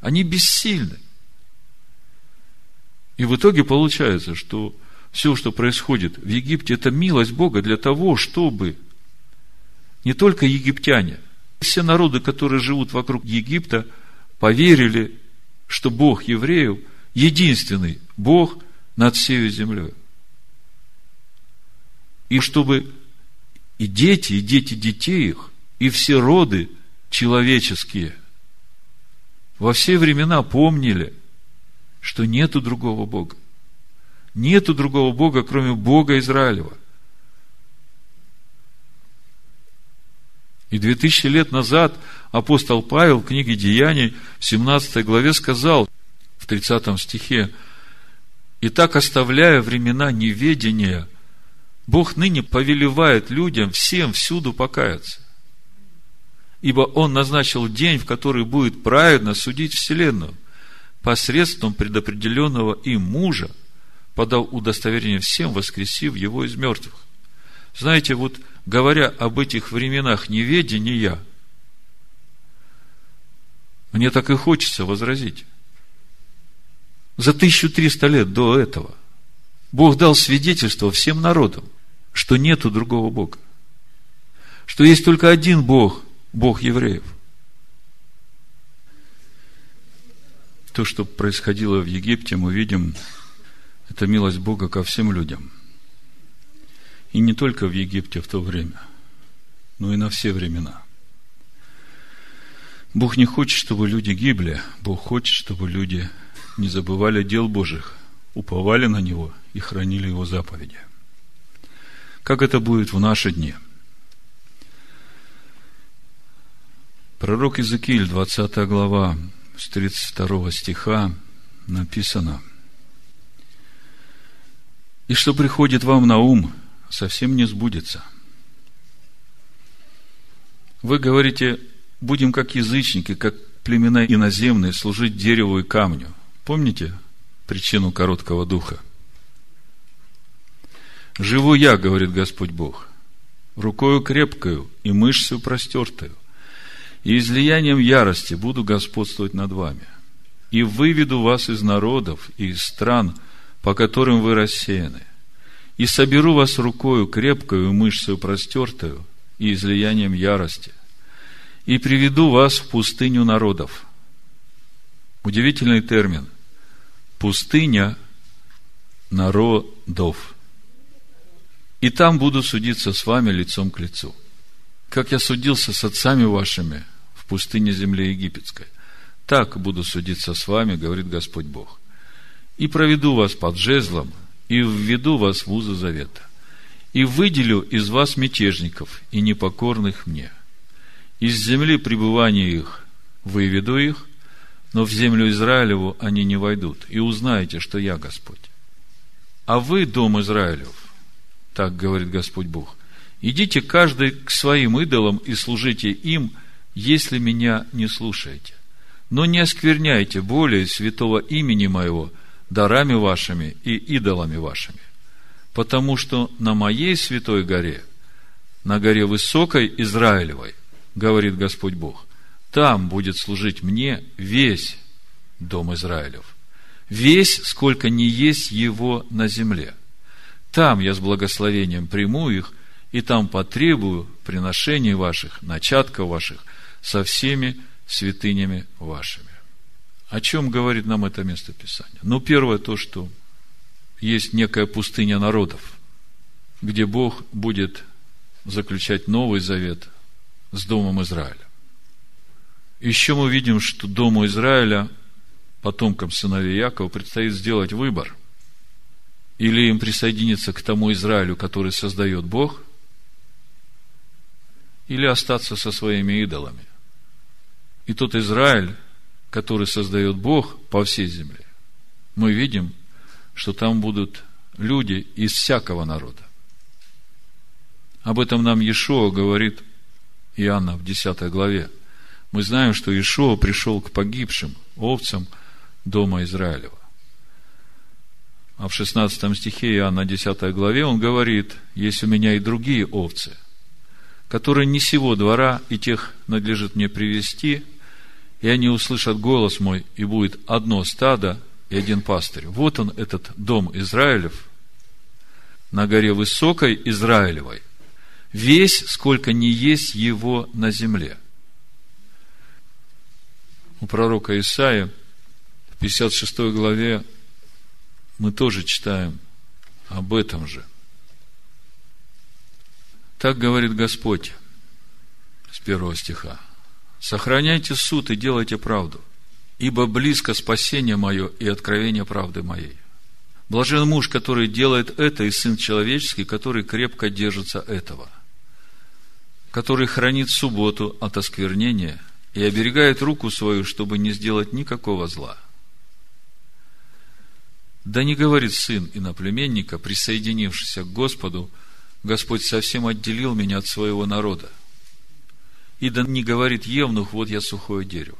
они бессильны. И в итоге получается, что все, что происходит в Египте, это милость Бога для того, чтобы не только египтяне, все народы, которые живут вокруг Египта, поверили, что Бог евреев – единственный Бог над всей землей. И чтобы и дети, и дети детей их, и все роды человеческие во все времена помнили, что нету другого Бога. Нету другого Бога, кроме Бога Израилева. И две тысячи лет назад апостол Павел в книге Деяний в 17 главе сказал, 30 стихе. «И так, оставляя времена неведения, Бог ныне повелевает людям всем всюду покаяться. Ибо Он назначил день, в который будет праведно судить Вселенную, посредством предопределенного им мужа, подав удостоверение всем, воскресив его из мертвых. Знаете, вот говоря об этих временах неведения, мне так и хочется возразить. За 1300 лет до этого Бог дал свидетельство всем народам, что нету другого Бога. Что есть только один Бог, Бог евреев. То, что происходило в Египте, мы видим, это милость Бога ко всем людям. И не только в Египте в то время, но и на все времена. Бог не хочет, чтобы люди гибли. Бог хочет, чтобы люди не забывали дел Божьих, уповали на Него и хранили Его заповеди. Как это будет в наши дни? Пророк Иезекииль, 20 глава, с 32 стиха написано, «И что приходит вам на ум, совсем не сбудется. Вы говорите, будем как язычники, как племена иноземные, служить дереву и камню. Помните причину короткого духа? Живу я, говорит Господь Бог, рукою крепкою и мышцей простертою, и излиянием ярости буду господствовать над вами, и выведу вас из народов и из стран, по которым вы рассеяны, и соберу вас рукою крепкою и мышцей простертою, и излиянием ярости, и приведу вас в пустыню народов. Удивительный термин – пустыня народов. И там буду судиться с вами лицом к лицу. Как я судился с отцами вашими в пустыне земли египетской, так буду судиться с вами, говорит Господь Бог. И проведу вас под жезлом, и введу вас в узы завета. И выделю из вас мятежников и непокорных мне. Из земли пребывания их выведу их, но в землю Израилеву они не войдут, и узнаете, что я Господь. А вы, дом Израилев, так говорит Господь Бог, идите каждый к своим идолам и служите им, если меня не слушаете. Но не оскверняйте более святого имени моего дарами вашими и идолами вашими. Потому что на моей святой горе, на горе высокой Израилевой, говорит Господь Бог, там будет служить мне весь дом Израилев. Весь, сколько не есть его на земле. Там я с благословением приму их, и там потребую приношений ваших, начатков ваших, со всеми святынями вашими. О чем говорит нам это место Писания? Ну, первое то, что есть некая пустыня народов, где Бог будет заключать Новый Завет с Домом Израиля. Еще мы видим, что Дому Израиля, потомкам сыновей Якова, предстоит сделать выбор. Или им присоединиться к тому Израилю, который создает Бог, или остаться со своими идолами. И тот Израиль, который создает Бог по всей земле, мы видим, что там будут люди из всякого народа. Об этом нам Иешуа говорит Иоанна в 10 главе мы знаем, что Ишуа пришел к погибшим овцам дома Израилева. А в 16 стихе Иоанна 10 главе он говорит, есть у меня и другие овцы, которые не сего двора, и тех надлежит мне привести, и они услышат голос мой, и будет одно стадо и один пастырь. Вот он, этот дом Израилев, на горе высокой Израилевой, весь, сколько не есть его на земле – у пророка Исаия в 56 главе мы тоже читаем об этом же. Так говорит Господь с первого стиха. Сохраняйте суд и делайте правду, ибо близко спасение мое и откровение правды моей. Блажен муж, который делает это, и сын человеческий, который крепко держится этого, который хранит субботу от осквернения – и оберегает руку свою, чтобы не сделать никакого зла. Да не говорит сын иноплеменника, присоединившийся к Господу, Господь совсем отделил меня от своего народа. И да не говорит Евнух, вот я сухое дерево.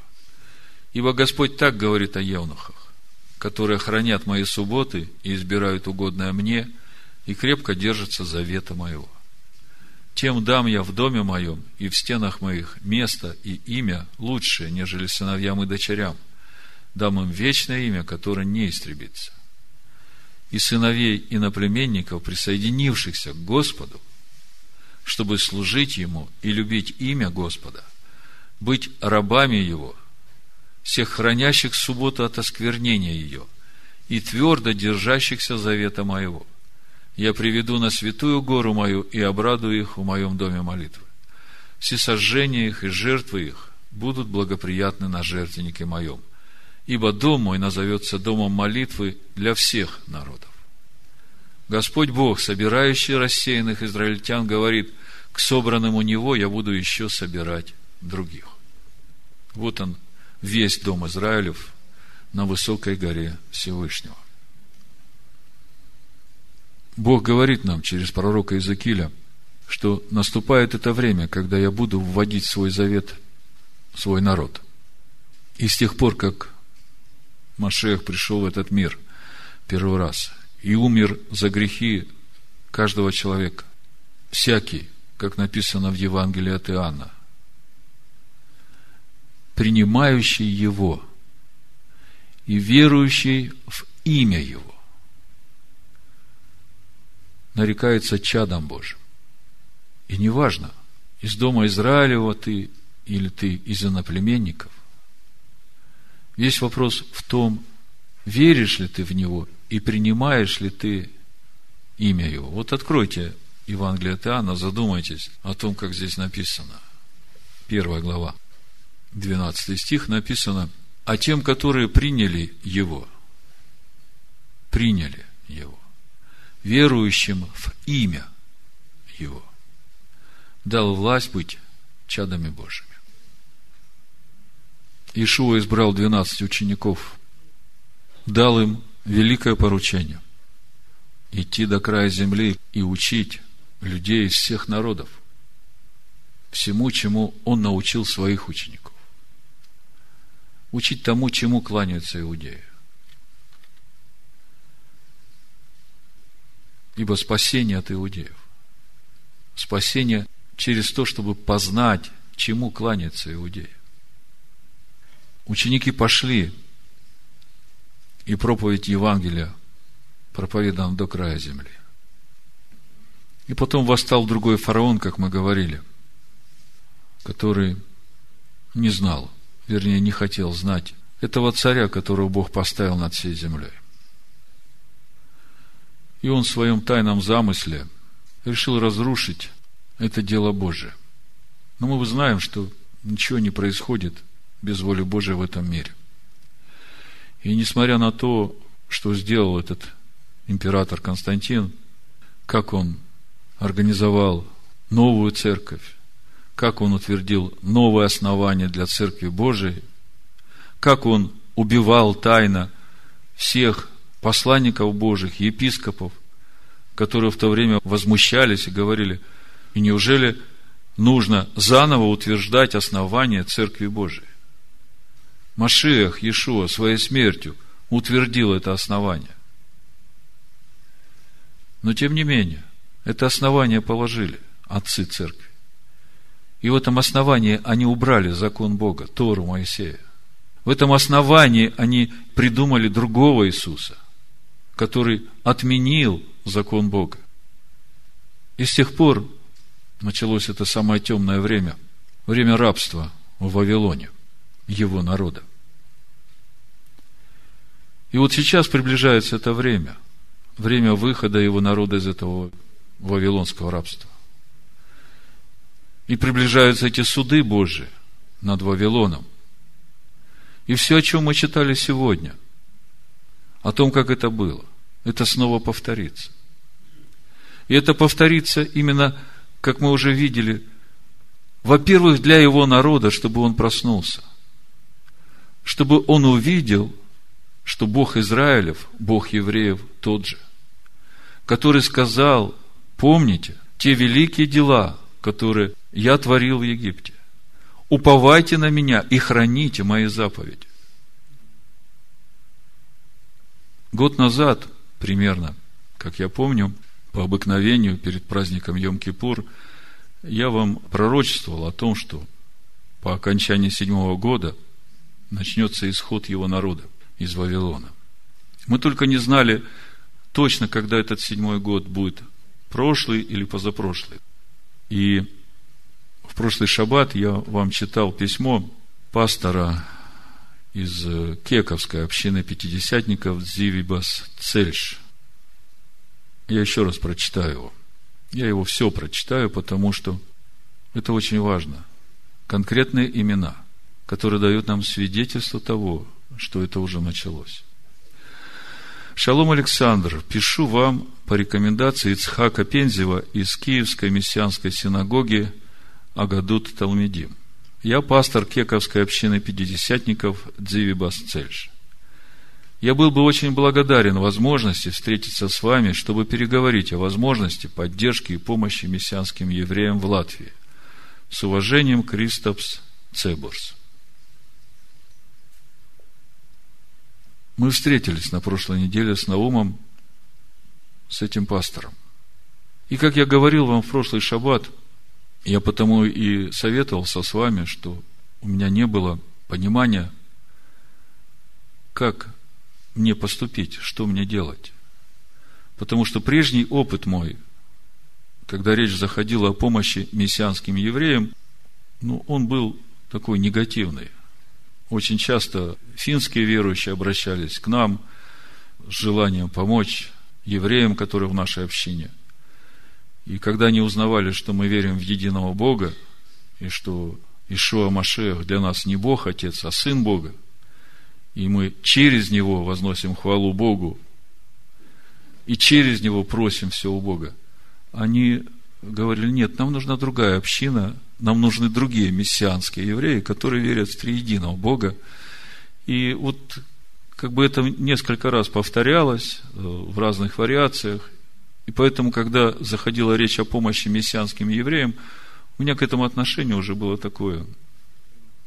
Ибо Господь так говорит о Евнухах, которые хранят мои субботы и избирают угодное мне, и крепко держатся завета моего. тем дам я в доме моем и в стенах моих место и имя лучшее, нежели сыновьям и дочерям. Дам им вечное имя, которое не истребится. И сыновей иноплеменников, присоединившихся к Господу, чтобы служить Ему и любить имя Господа, быть рабами Его, всех хранящих субботу от осквернения ее и твердо держащихся завета моего – я приведу на святую гору мою и обрадую их в моем доме молитвы. Все сожжения их и жертвы их будут благоприятны на жертвеннике моем, ибо дом мой назовется домом молитвы для всех народов. Господь Бог, собирающий рассеянных израильтян, говорит, к собранным у Него я буду еще собирать других. Вот он, весь дом Израилев на высокой горе Всевышнего. Бог говорит нам через пророка Иезекииля, что наступает это время, когда я буду вводить свой завет, свой народ. И с тех пор, как Машех пришел в этот мир первый раз и умер за грехи каждого человека, всякий, как написано в Евангелии от Иоанна, принимающий Его и верующий в имя Его, нарекается чадом Божьим. И неважно, из дома Израилева ты или ты из иноплеменников. Весь вопрос в том, веришь ли ты в Него и принимаешь ли ты имя Его. Вот откройте Евангелие от Иоанна, задумайтесь о том, как здесь написано. Первая глава, 12 стих написано, а тем, которые приняли Его, приняли Его верующим в имя Его, дал власть быть чадами Божьими. Ишуа избрал 12 учеников, дал им великое поручение – идти до края земли и учить людей из всех народов всему, чему он научил своих учеников. Учить тому, чему кланяются иудеи. Ибо спасение от иудеев. Спасение через то, чтобы познать, чему кланяется иудеи. Ученики пошли, и проповедь Евангелия проповедана до края земли. И потом восстал другой фараон, как мы говорили, который не знал, вернее, не хотел знать этого царя, которого Бог поставил над всей землей. И он в своем тайном замысле решил разрушить это дело Божие. Но мы знаем, что ничего не происходит без воли Божией в этом мире. И несмотря на то, что сделал этот император Константин, как он организовал новую церковь, как он утвердил новое основание для Церкви Божией, как он убивал тайно всех посланников Божьих, епископов, которые в то время возмущались и говорили, и неужели нужно заново утверждать основание Церкви Божией? Машиах Иешуа своей смертью утвердил это основание. Но тем не менее, это основание положили отцы церкви. И в этом основании они убрали закон Бога, Тору Моисея. В этом основании они придумали другого Иисуса – который отменил закон Бога. И с тех пор началось это самое темное время, время рабства в Вавилоне, его народа. И вот сейчас приближается это время, время выхода его народа из этого вавилонского рабства. И приближаются эти суды Божии над Вавилоном. И все, о чем мы читали сегодня – о том, как это было. Это снова повторится. И это повторится именно, как мы уже видели, во-первых, для его народа, чтобы он проснулся. Чтобы он увидел, что Бог Израилев, Бог евреев тот же, который сказал, помните, те великие дела, которые я творил в Египте. Уповайте на меня и храните мои заповеди. Год назад, примерно, как я помню, по обыкновению перед праздником Йом-Кипур, я вам пророчествовал о том, что по окончании седьмого года начнется исход его народа из Вавилона. Мы только не знали точно, когда этот седьмой год будет, прошлый или позапрошлый. И в прошлый шаббат я вам читал письмо пастора из Кековской общины пятидесятников Зивибас Цельш. Я еще раз прочитаю его. Я его все прочитаю, потому что это очень важно. Конкретные имена, которые дают нам свидетельство того, что это уже началось. Шалом Александр, пишу вам по рекомендации Ицхака Пензева из Киевской мессианской синагоги Агадут Талмедим. Я пастор Кековской общины пятидесятников Дзивибас Цельш. Я был бы очень благодарен возможности встретиться с вами, чтобы переговорить о возможности поддержки и помощи мессианским евреям в Латвии. С уважением, Кристопс Цебурс. Мы встретились на прошлой неделе с Наумом, с этим пастором. И как я говорил вам в прошлый шаббат, я потому и советовался с вами, что у меня не было понимания, как мне поступить, что мне делать. Потому что прежний опыт мой, когда речь заходила о помощи мессианским евреям, ну, он был такой негативный. Очень часто финские верующие обращались к нам с желанием помочь евреям, которые в нашей общине. И когда они узнавали, что мы верим в единого Бога, и что Ишуа Машех для нас не Бог Отец, а Сын Бога, и мы через Него возносим хвалу Богу, и через Него просим все у Бога, они говорили, нет, нам нужна другая община, нам нужны другие мессианские евреи, которые верят в триединого Бога. И вот как бы это несколько раз повторялось э, в разных вариациях. И поэтому, когда заходила речь о помощи мессианским евреям, у меня к этому отношение уже было такое,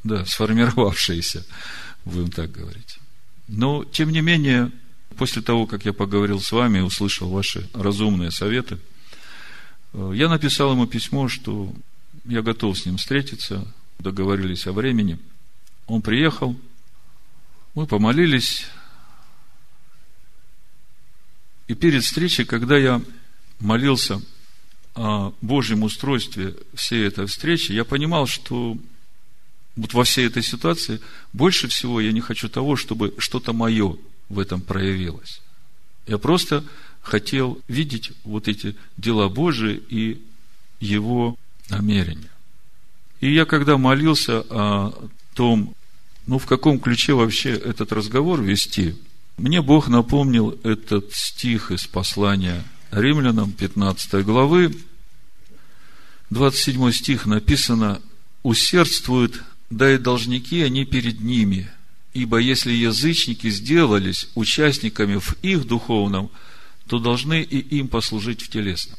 да, сформировавшееся, будем так говорить. Но, тем не менее, после того, как я поговорил с вами и услышал ваши разумные советы, э, я написал ему письмо, что я готов с ним встретиться, договорились о времени. Он приехал, мы помолились. И перед встречей, когда я молился о Божьем устройстве всей этой встречи, я понимал, что вот во всей этой ситуации больше всего я не хочу того, чтобы что-то мое в этом проявилось. Я просто хотел видеть вот эти дела Божии и Его намерения. И я когда молился о том, ну, в каком ключе вообще этот разговор вести, мне Бог напомнил этот стих из послания римлянам 15 главы, 27 стих написано «Усердствуют, да и должники они перед ними, ибо если язычники сделались участниками в их духовном, то должны и им послужить в телесном».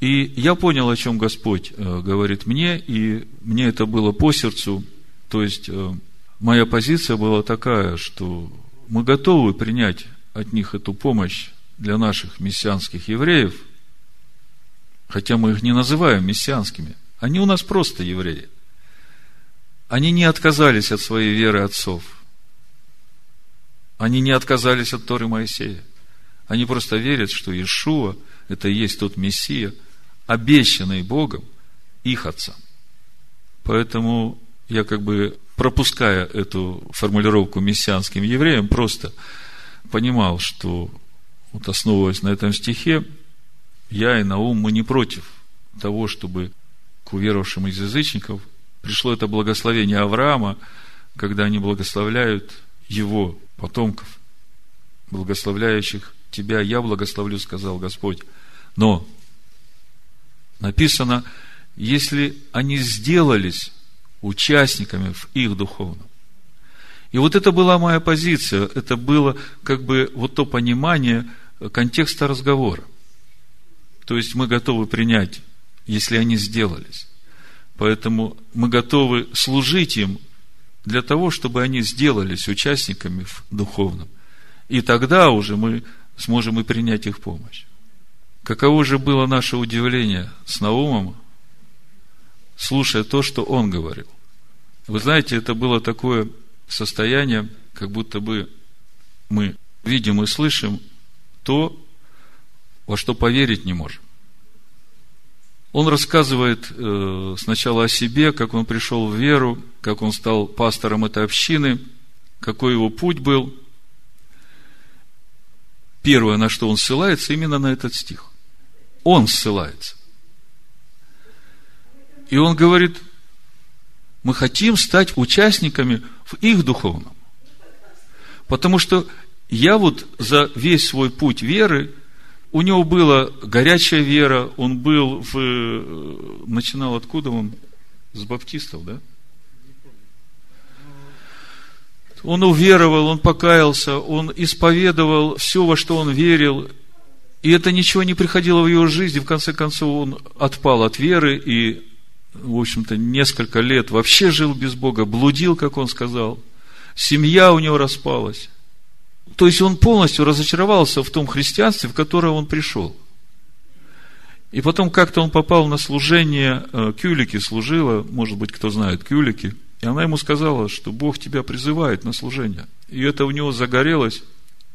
И я понял, о чем Господь э, говорит мне, и мне это было по сердцу. То есть, э, моя позиция была такая, что мы готовы принять от них эту помощь для наших мессианских евреев, хотя мы их не называем мессианскими. Они у нас просто евреи. Они не отказались от своей веры отцов. Они не отказались от Торы Моисея. Они просто верят, что Иешуа – это и есть тот Мессия – обещанный Богом их отцам. Поэтому я как бы, пропуская эту формулировку мессианским евреям, просто понимал, что вот основываясь на этом стихе, я и Наум, мы не против того, чтобы к уверовавшим из язычников пришло это благословение Авраама, когда они благословляют его потомков, благословляющих тебя, я благословлю, сказал Господь. Но написано, если они сделались участниками в их духовном. И вот это была моя позиция, это было как бы вот то понимание контекста разговора. То есть мы готовы принять, если они сделались. Поэтому мы готовы служить им для того, чтобы они сделались участниками в духовном. И тогда уже мы сможем и принять их помощь. Каково же было наше удивление с Наумом, слушая то, что он говорил. Вы знаете, это было такое состояние, как будто бы мы видим и слышим то, во что поверить не можем. Он рассказывает э, сначала о себе, как он пришел в веру, как он стал пастором этой общины, какой его путь был. Первое, на что он ссылается, именно на этот стих. Он ссылается. И он говорит, мы хотим стать участниками в их духовном. Потому что я вот за весь свой путь веры, у него была горячая вера, он был в... Э, начинал откуда он? С баптистов, да? Он уверовал, он покаялся, он исповедовал все, во что он верил, и это ничего не приходило в его жизнь, и в конце концов он отпал от веры и в общем-то, несколько лет вообще жил без Бога, блудил, как он сказал. Семья у него распалась. То есть он полностью разочаровался в том христианстве, в которое он пришел. И потом как-то он попал на служение, э, Кюлики служила, может быть, кто знает Кюлики, и она ему сказала, что Бог тебя призывает на служение. И это у него загорелось,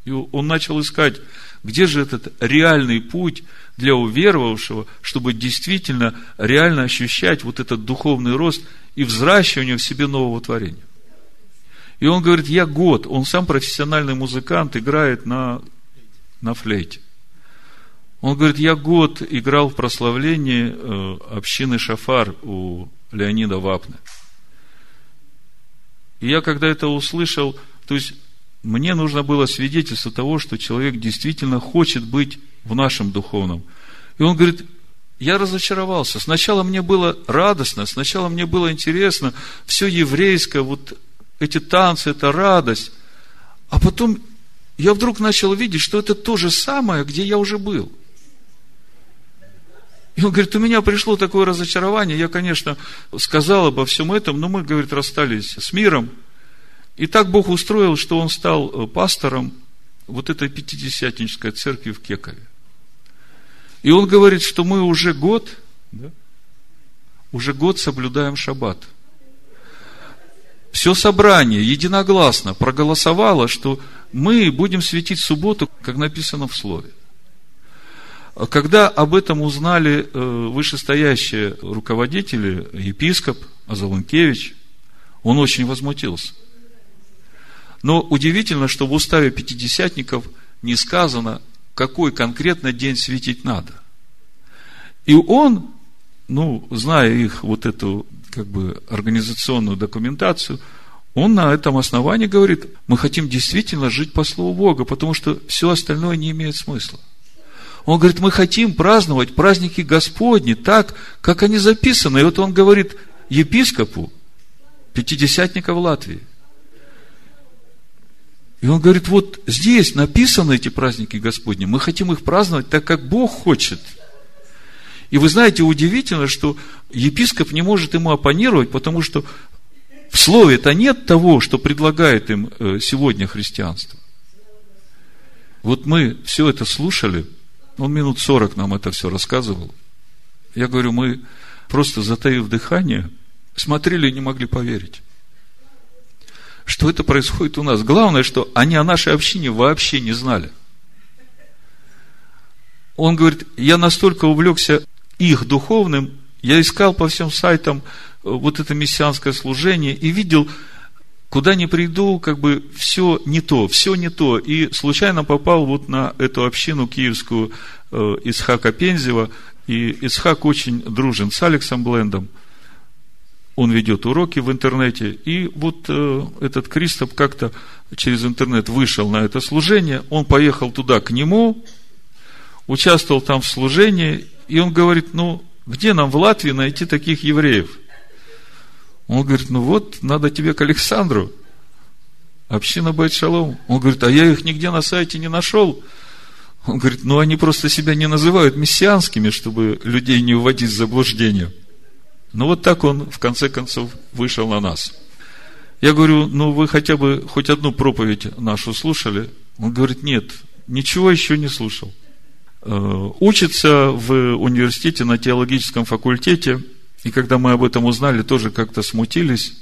и он начал искать, где же этот реальный путь для уверовавшего, чтобы действительно реально ощущать вот этот духовный рост и взращивание в себе нового творения. И он говорит, я год, он сам профессиональный музыкант, играет на, на флейте. Он говорит, я год играл в прославлении э, общины Шафар у Леонида Вапны. И я когда это услышал, то есть мне нужно было свидетельство того, что человек действительно хочет быть в нашем духовном. И он говорит, я разочаровался. Сначала мне было радостно, сначала мне было интересно, все еврейское, вот эти танцы, это радость. А потом я вдруг начал видеть, что это то же самое, где я уже был. И он говорит, у меня пришло такое разочарование, я, конечно, сказал обо всем этом, но мы, говорит, расстались с миром. И так Бог устроил, что он стал э, пастором вот этой пятидесятнической церкви в Кекове. И он говорит, что мы уже год, да, уже год соблюдаем шаббат. Все собрание единогласно проголосовало, что мы будем светить субботу, как написано в Слове. Когда об этом узнали э, вышестоящие руководители, епископ Азалункевич, он очень возмутился. Но удивительно, что в уставе пятидесятников не сказано, какой конкретно день светить надо. И он, ну, зная их вот эту как бы организационную документацию, он на этом основании говорит, мы хотим действительно жить по Слову Бога, потому что все остальное не имеет смысла. Он говорит, мы хотим праздновать праздники Господни так, как они записаны. И вот он говорит епископу, пятидесятника в Латвии. И он говорит, вот здесь написаны эти праздники Господни, мы хотим их праздновать так, как Бог хочет. И вы знаете, удивительно, что епископ не может ему оппонировать, потому что в слове-то нет того, что предлагает им э, сегодня христианство. Вот мы все это слушали, он минут сорок нам это все рассказывал. Я говорю, мы просто затаив дыхание, смотрели и не могли поверить что это происходит у нас. Главное, что они о нашей общине вообще не знали. Он говорит, я настолько увлекся их духовным, я искал по всем сайтам э, вот это мессианское служение и видел, куда ни приду, как бы все не то, все не то. И случайно попал вот на эту общину киевскую э, Исхака Пензева, и Исхак очень дружен с Алексом Блендом – он ведет уроки в интернете, и вот э, этот Кристоп как-то через интернет вышел на это служение, он поехал туда к нему, участвовал там в служении, и он говорит, ну, где нам в Латвии найти таких евреев? Он говорит, ну вот, надо тебе к Александру, община Байт-Шалом. Он говорит, а я их нигде на сайте не нашел. Он говорит, ну они просто себя не называют мессианскими, чтобы людей не вводить в заблуждение. Ну, вот так он, в конце концов, вышел на нас. Я говорю, ну, вы хотя бы хоть одну проповедь нашу слушали? Он говорит, нет, ничего еще не слушал. Э, учится в университете на теологическом факультете, И когда мы об этом узнали, тоже как-то смутились.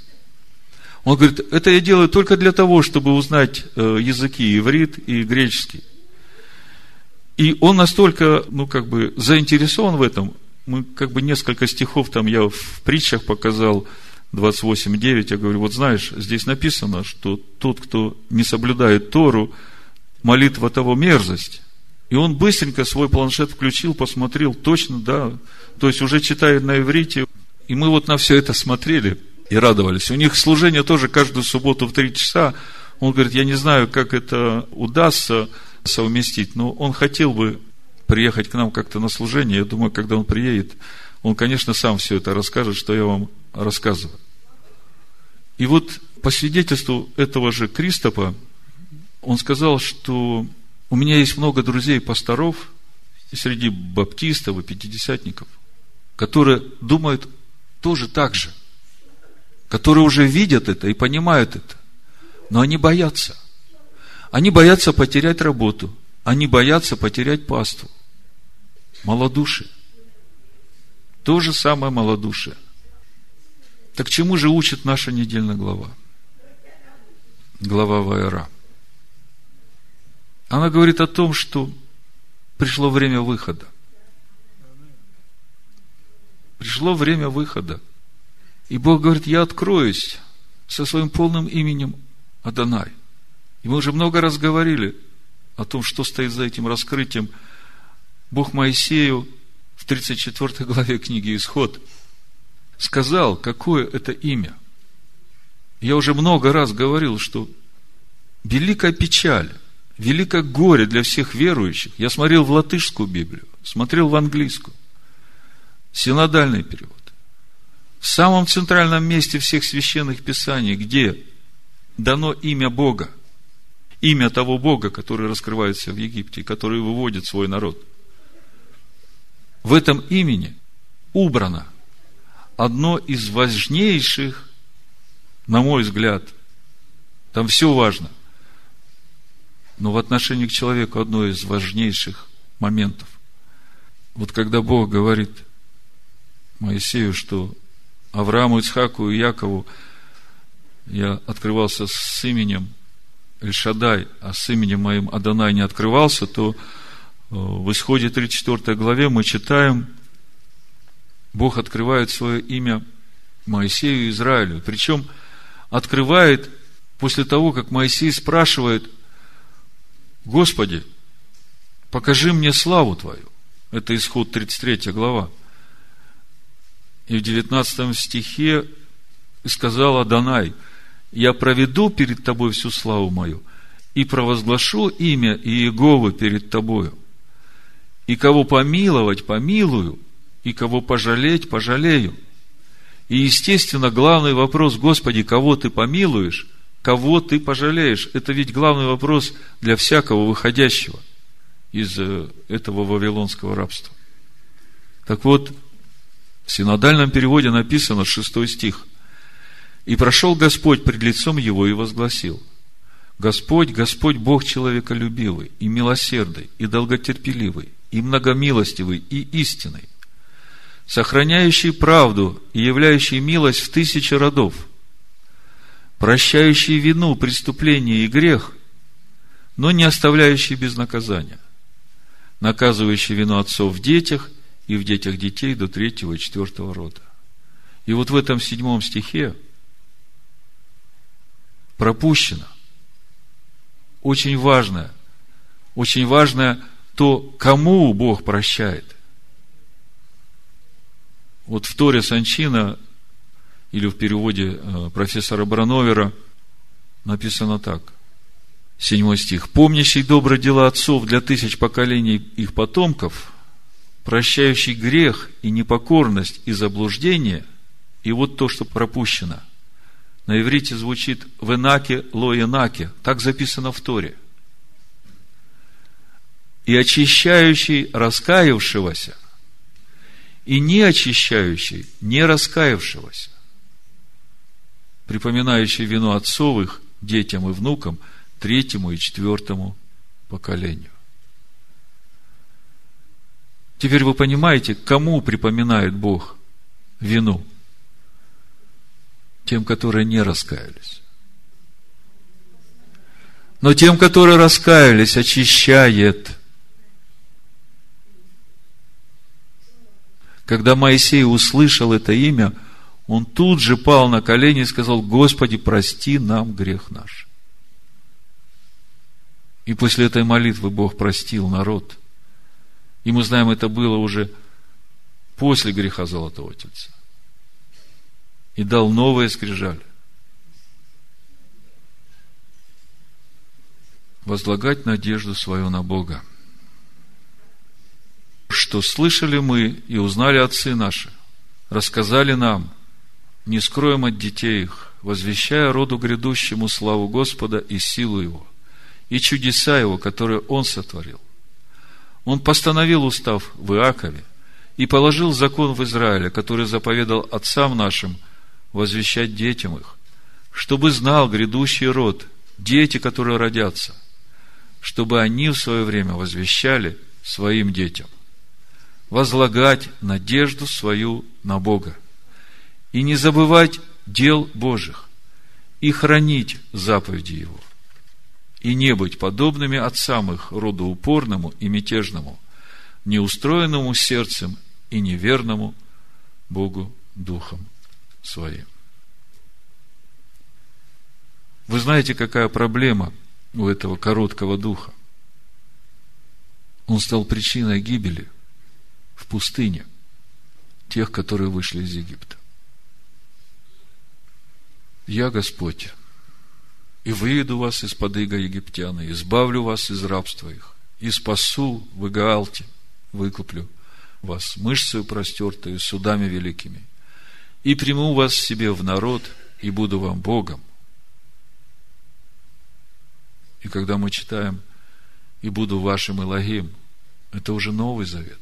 Он говорит, это я делаю только для того, чтобы узнать э, языки иврит и греческий. И он настолько, ну, как бы, заинтересован в этом. Мы, как бы, несколько стихов там я в притчах показал, 28.9, я говорю, вот знаешь, здесь написано, что тот, кто не соблюдает Тору, молитва того мерзость. И он быстренько свой планшет включил, посмотрел, точно, да. То есть уже читает на иврите. И мы вот на все это смотрели и радовались. У них служение тоже каждую субботу в три часа. Он говорит, я не знаю, как это удастся совместить, но он хотел бы приехать к нам как-то на служение. Я думаю, когда он приедет, он, конечно, сам все это расскажет, что я вам рассказываю. И вот по свидетельству этого же Кристопа, он сказал, что у меня есть много друзей пасторов среди баптистов и пятидесятников, которые думают тоже так же, которые уже видят это и понимают это, но они боятся. Они боятся потерять работу, они боятся потерять паству. Малодушие. То же самое малодушие. Так чему же учит наша недельная глава? Глава Вайра. Она говорит о том, что пришло время выхода. Пришло время выхода. И Бог говорит, я откроюсь со своим полным именем Адонай. И мы уже много раз говорили о том, что стоит за этим раскрытием. Бог Моисею в 34 главе книги Исход сказал, какое это имя. Я уже много раз говорил, что великая печаль – великое горе для всех верующих. Я смотрел в латышскую Библию, смотрел в английскую. Синодальный перевод. В самом центральном месте всех священных писаний, где дано имя Бога, имя того Бога, который раскрывается в Египте, который выводит свой народ. В этом имени убрано одно из важнейших, на мой взгляд, там все важно, но в отношении к человеку одно из важнейших моментов. Вот когда Бог говорит Моисею, что Аврааму, Ицхаку и Якову я открывался с именем Эльшадай, а с именем моим Адонай не открывался, то в исходе 34 главе мы читаем, Бог открывает свое имя Моисею и Израилю. Причем открывает после того, как Моисей спрашивает, Господи, покажи мне славу Твою. Это исход 33 глава. И в 19 стихе сказал Адонай, я проведу перед тобой всю славу мою и провозглашу имя Иеговы перед тобою. И кого помиловать, помилую, и кого пожалеть, пожалею. И, естественно, главный вопрос, Господи, кого ты помилуешь – Кого ты пожалеешь? Это ведь главный вопрос для всякого выходящего из э, этого вавилонского рабства. Так вот, в синодальном переводе написано, шестой стих. «И прошел Господь пред лицом его и возгласил, Господь, Господь Бог человеколюбивый, и милосердный, и долготерпеливый, и многомилостивый, и истинный, сохраняющий правду и являющий милость в тысячи родов – прощающий вину, преступление и грех, но не оставляющий без наказания, наказывающий вину отцов в детях и в детях детей до третьего и четвертого рода. И вот в этом седьмом стихе пропущено очень важное, очень важное то, кому Бог прощает. Вот в Торе Санчина или в переводе э, профессора Брановера написано так. Седьмой стих. «Помнящий добрые дела отцов для тысяч поколений их потомков, прощающий грех и непокорность и заблуждение, и вот то, что пропущено. На иврите звучит «венаке лоенаке», так записано в Торе. И очищающий раскаявшегося, и не очищающий не раскаявшегося припоминающий вину отцовых детям и внукам, третьему и четвертому поколению. Теперь вы понимаете, кому припоминает Бог вину? Тем, которые не раскаялись. Но тем, которые раскаялись, очищает. Когда Моисей услышал это имя, он тут же пал на колени и сказал, Господи, прости нам грех наш. И после этой молитвы Бог простил народ. И мы знаем, это было уже после греха Золотого Тельца. И дал новые скрижали. Возлагать надежду свою на Бога. Что слышали мы и узнали отцы наши, рассказали нам, не скроем от детей их, возвещая роду грядущему славу Господа и силу Его – и чудеса Его, которые Он сотворил. Он постановил устав в Иакове и положил закон в Израиле, который заповедал отцам нашим возвещать детям их, чтобы знал грядущий род, дети, которые родятся, чтобы они в свое время возвещали своим детям, возлагать надежду свою на Бога и не забывать дел Божьих и хранить заповеди Его и не быть подобными отцам их, роду упорному и мятежному, неустроенному сердцем и неверному Богу Духом Своим. Вы знаете, какая проблема у этого короткого духа? Он стал причиной гибели в пустыне тех, которые вышли из Египта. Я Господь, и выведу вас из-под иго египтян, и избавлю вас из рабства их, и спасу в Игаалте, выкуплю вас мышцею простертою, судами великими, и приму вас себе в народ, и буду вам Богом. И когда мы читаем «и буду вашим Илогим», это уже Новый Завет.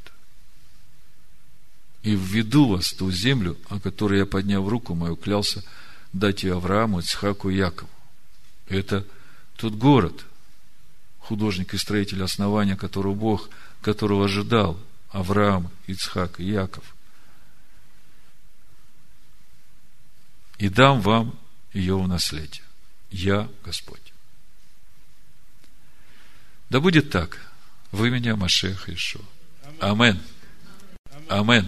И введу вас в ту землю, о которой я, подняв руку мою, клялся дать ее Аврааму, Ицхаку и Якову. Это тот город, художник и строитель основания, которого Бог, которого ожидал Авраам, Ицхак и Яков. И дам вам ее в наследие. Я Господь. Да будет так. Вы меня, Машех Ишуа. Амен. Амен.